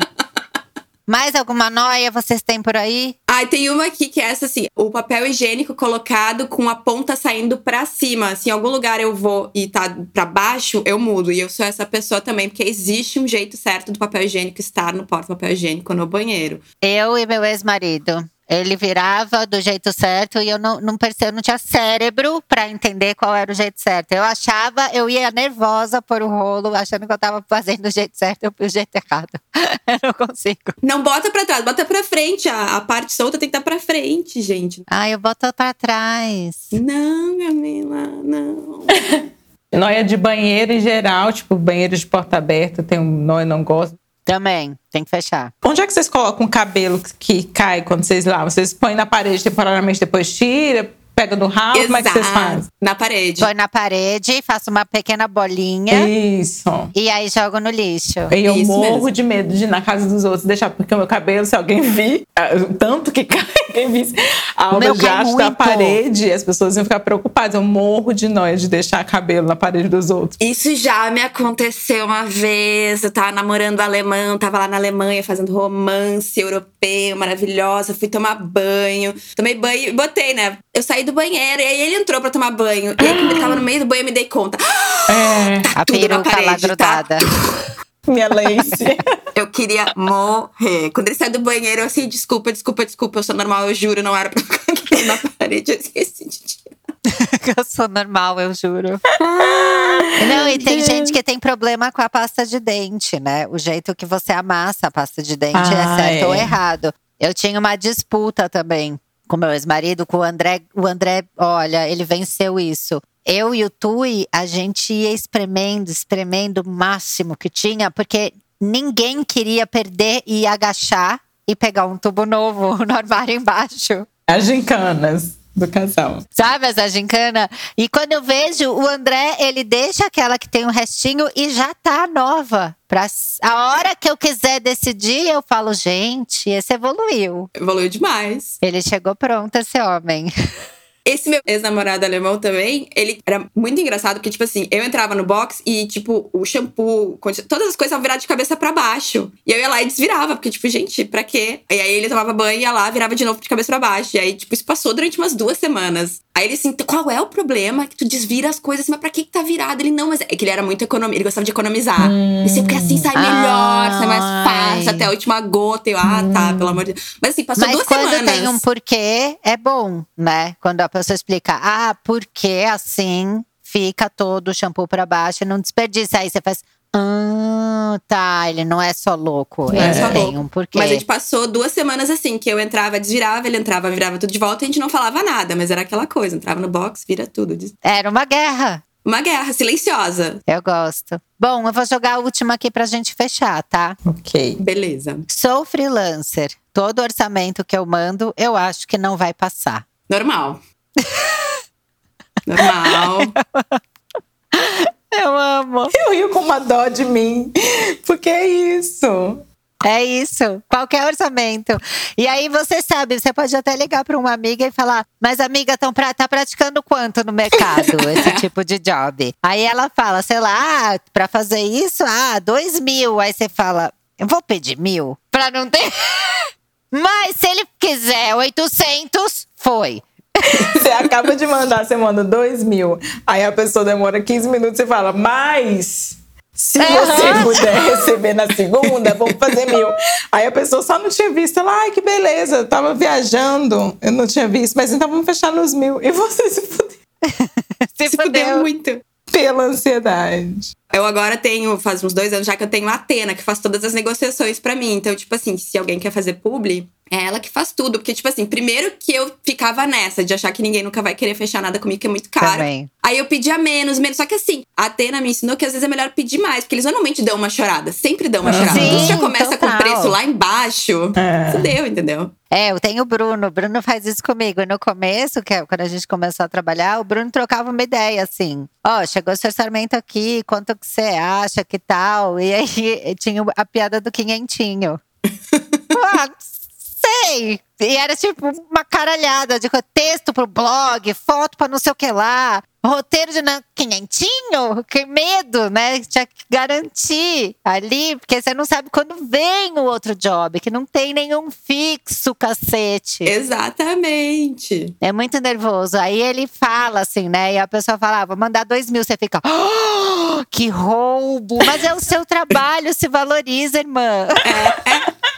Mais alguma noia vocês têm por aí? Ai, tem uma aqui que é essa assim: o papel higiênico colocado com a ponta saindo pra cima. Se em algum lugar eu vou e tá pra baixo, eu mudo. E eu sou essa pessoa também, porque existe um jeito certo do papel higiênico estar no porta-papel higiênico no banheiro. Eu e meu ex-marido. Ele virava do jeito certo e eu não, não percebi, eu não tinha cérebro pra entender qual era o jeito certo. Eu achava, eu ia nervosa por o rolo, achando que eu tava fazendo do jeito certo, eu fui do jeito errado. eu não consigo. Não bota pra trás, bota pra frente. A, a parte solta tem que estar pra frente, gente. Ah, eu boto pra trás. Não, Camila, não. Noia de banheiro em geral, tipo banheiro de porta aberta, tem um noia não gosto. Também, tem que fechar. Onde é que vocês colocam o cabelo que cai quando vocês lavam? Vocês põem na parede temporariamente, depois tira, pega do ralo? Como é que vocês fazem? Na parede. Põe na parede, faço uma pequena bolinha Isso. e aí jogo no lixo. E eu Isso morro mesmo. de medo de ir na casa dos outros deixar, porque o meu cabelo, se alguém vir, ah, tanto que cai, quem visse a obra de arte da parede, as pessoas iam ficar preocupadas. Eu morro de noia de deixar cabelo na parede dos outros. Isso já me aconteceu uma vez. Eu tava namorando alemão, tava lá na Alemanha fazendo romance europeu, maravilhosa. Fui tomar banho. Tomei banho e botei, né? Eu saí do banheiro e aí ele entrou pra tomar banho. E aí, quando ele tava no meio do banho, eu me dei conta. É, Tá A tudo na peruca lá parede, tá? grudada. minha lace. Eu queria morrer. Quando ele saiu do banheiro, eu assim, desculpa, desculpa, desculpa. Eu sou normal, eu juro, não era pra ficar aqui na parede. Eu esqueci de tirar. eu sou normal, eu juro. Não, e tem gente que tem problema com a pasta de dente, né? O jeito que você amassa a pasta de dente é Ah, certo é. ou errado. Eu tinha uma disputa também com meu ex-marido, com o André. O André, olha, ele venceu isso. Eu e o Tui, a gente ia espremendo, espremendo o máximo que tinha, porque ninguém queria perder e agachar e pegar um tubo novo no armário embaixo. As gincanas do casal. Sabe essa gincana? E quando eu vejo o André, ele deixa aquela que tem um restinho e já tá nova. Pra a hora que eu quiser decidir, eu falo, gente, esse evoluiu. Evoluiu demais. Ele chegou pronto, esse homem. Esse meu ex-namorado alemão também, ele era muito engraçado, porque, tipo assim, eu entrava no box e, tipo, o shampoo, todas as coisas estavam viradas de cabeça pra baixo. E eu ia lá e desvirava, porque, tipo, gente, pra quê? E aí ele tomava banho, ia lá, virava de novo de cabeça pra baixo. E aí, tipo, isso passou durante umas duas semanas. Aí ele assim, qual é o problema? Que tu desvira as coisas, mas pra que que tá virado? Ele, não, mas é que ele era muito economia, ele gostava de economizar. Ele disse, porque assim sai melhor, sai mais Ai. fácil, até a última gota. Eu, ah, tá, pelo amor de Deus. Mas assim, passou Mas duas quando semanas. tem um porquê, é bom, né? Quando a pessoa explica, ah, porque assim fica todo o shampoo pra baixo e não desperdiça. Aí você faz, Ah, tá. Ele não é só louco. Não é ele só tem louco. um porquê. Mas a gente passou duas semanas assim, que eu entrava, desvirava, ele entrava, virava tudo de volta e a gente não falava nada, mas era aquela coisa, entrava no box, vira tudo. Era uma guerra. Uma guerra silenciosa. Eu gosto. Bom, eu vou jogar a última aqui pra gente fechar, tá? Ok. Beleza. Sou freelancer. Todo orçamento que eu mando, eu acho que não vai passar. Normal. Normal. Eu amo. Eu rio com uma dó de mim. Porque é isso. É isso, qualquer orçamento. E aí você sabe, você pode até ligar para uma amiga e falar: Mas amiga, tão pra, tá praticando quanto no mercado esse tipo de job? Aí ela fala, sei lá, ah, para fazer isso, ah, dois mil. Aí você fala: Eu vou pedir mil para não ter. Mas se ele quiser 800, foi. Você acaba de mandar, você manda dois mil. Aí a pessoa demora 15 minutos e fala, mas. Se você puder receber na segunda, vamos fazer mil. Aí a pessoa só não tinha visto. Ela, ai, que beleza, eu tava viajando, eu não tinha visto, mas então vamos fechar nos mil. E você se fudeu Se, Se fudeu muito. pela ansiedade. Eu agora tenho, faz uns dois anos já que eu tenho a Atena, que faz todas as negociações pra mim. Então, tipo assim, se alguém quer fazer publi, é ela que faz tudo. Porque, tipo assim, primeiro que eu ficava nessa de achar que ninguém nunca vai querer fechar nada comigo, que é muito caro. Também. Aí eu pedia menos, menos. Só que assim, a Atena me ensinou que às vezes é melhor pedir mais, porque eles normalmente dão uma chorada. Sempre dão uma chorada. Sim, Então, se já começa com o total. preço lá embaixo, É. fudeu, entendeu? É, eu tenho o Bruno. O Bruno faz isso comigo. No começo, que é quando a gente começou a trabalhar, o Bruno trocava uma ideia assim: Ó, chegou esse orçamento aqui, quanto que você acha, que tal? E aí tinha a piada do quinhentinho. ah, sei! E era tipo uma caralhada de texto pro blog, foto pra não sei o que lá. Roteiro de na- quinhentinho? Que medo, né? Tinha que garantir ali, porque você não sabe quando vem o outro job, que não tem nenhum fixo, cacete. Exatamente. É muito nervoso. Aí ele fala assim, né? E a pessoa fala, ah, vou mandar dois mil. Você fica, "Ah, que roubo! Mas é o seu trabalho, se valoriza, irmã.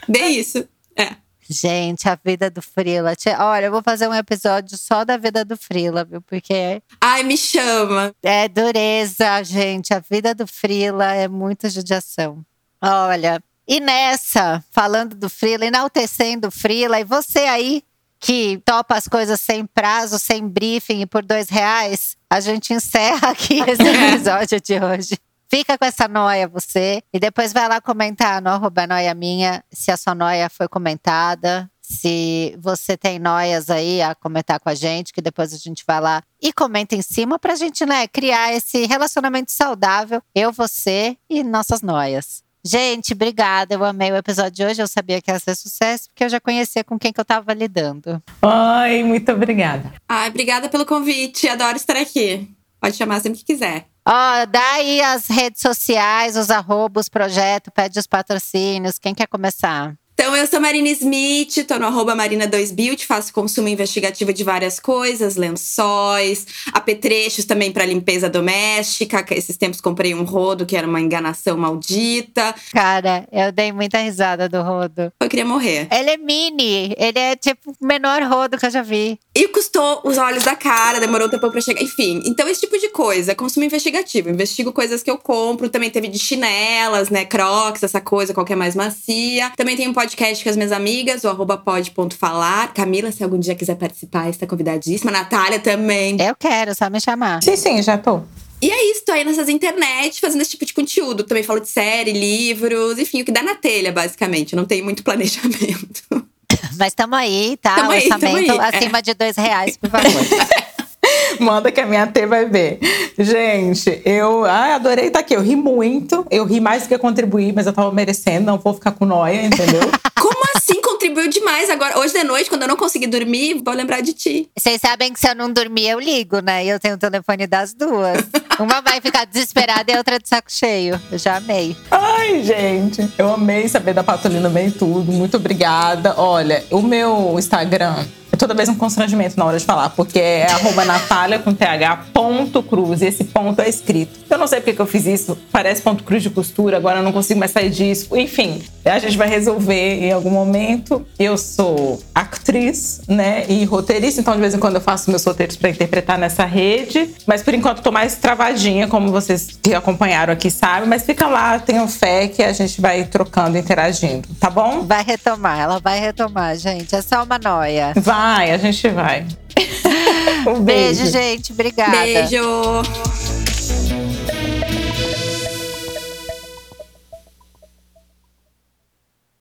Bem isso. É. Gente, a vida do Frila. Olha, eu vou fazer um episódio só da vida do Frila, viu? Porque Ai, me chama. é dureza, gente. A vida do Frila é muita judiação. Olha, e nessa, falando do Frila, enaltecendo o Frila, e você aí que topa as coisas sem prazo, sem briefing e por dois reais, a gente encerra aqui esse episódio de hoje. Fica com essa noia você e depois vai lá comentar no arroba noia minha se a sua noia foi comentada, se você tem noias aí a comentar com a gente, que depois a gente vai lá e comenta em cima pra gente, né, criar esse relacionamento saudável, eu, você e nossas noias. Gente, obrigada. Eu amei o episódio de hoje. Eu sabia que ia ser sucesso, porque eu já conhecia com quem que eu tava lidando. Ai, muito obrigada. Ai, obrigada pelo convite. Adoro estar aqui. Pode chamar sempre que quiser. Ó, dá aí as redes sociais, os arrobos, projeto, pede os patrocínios. Quem quer começar? Então, eu sou Marina Smith, tô no arroba Marina2Beauty, faço consumo investigativo de várias coisas, lençóis, apetrechos também para limpeza doméstica. Esses tempos comprei um rodo que era uma enganação maldita. Cara, eu dei muita risada do rodo. Eu queria morrer. Ele é mini, ele é tipo o menor rodo que eu já vi. E custou os olhos da cara, demorou um tempo pra chegar. Enfim, então esse tipo de coisa, consumo investigativo. Investigo coisas que eu compro. Também teve de chinelas, né? Crocs, essa coisa, qualquer mais macia. Também tem um podcast com as minhas amigas, o arroba pod.falar. Camila, se algum dia quiser participar, está convidadíssima. Natália também. Eu quero, só me chamar. Sim, sim, já tô. E é isso, tô aí nessas internet fazendo esse tipo de conteúdo. Também falo de série, livros, enfim, o que dá na telha, basicamente. Não tem muito planejamento. Mas tamo aí, tá? Tamo aí, tamo Orçamento aí, é. acima de dois reais, por favor. Manda que a minha T vai ver. Gente, eu ai, adorei estar aqui. Eu ri muito. Eu ri mais do que contribuir, mas eu tava merecendo. Não vou ficar com noia, entendeu? Como assim contribuiu demais agora? Hoje de noite, quando eu não consegui dormir, vou lembrar de ti. Vocês sabem que se eu não dormir, eu ligo, né? E eu tenho o telefone das duas. Uma vai ficar desesperada e a outra de saco cheio. Eu já amei. Ai, gente. Eu amei saber da Patolina bem tudo. Muito obrigada. Olha, o meu Instagram. Toda vez um constrangimento na hora de falar, porque é arroba Natália com TH ponto cruz. E esse ponto é escrito. Eu não sei porque que eu fiz isso. Parece ponto cruz de costura, agora eu não consigo mais sair disso. Enfim, a gente vai resolver em algum momento. Eu sou atriz, né? E roteirista, então de vez em quando eu faço meus roteiros para interpretar nessa rede. Mas por enquanto tô mais travadinha, como vocês que acompanharam aqui sabem. Mas fica lá, tenham fé que a gente vai trocando, interagindo, tá bom? Vai retomar, ela vai retomar, gente. É só uma noia. Vai, a gente vai. um beijo. beijo, gente. Obrigada. Beijo.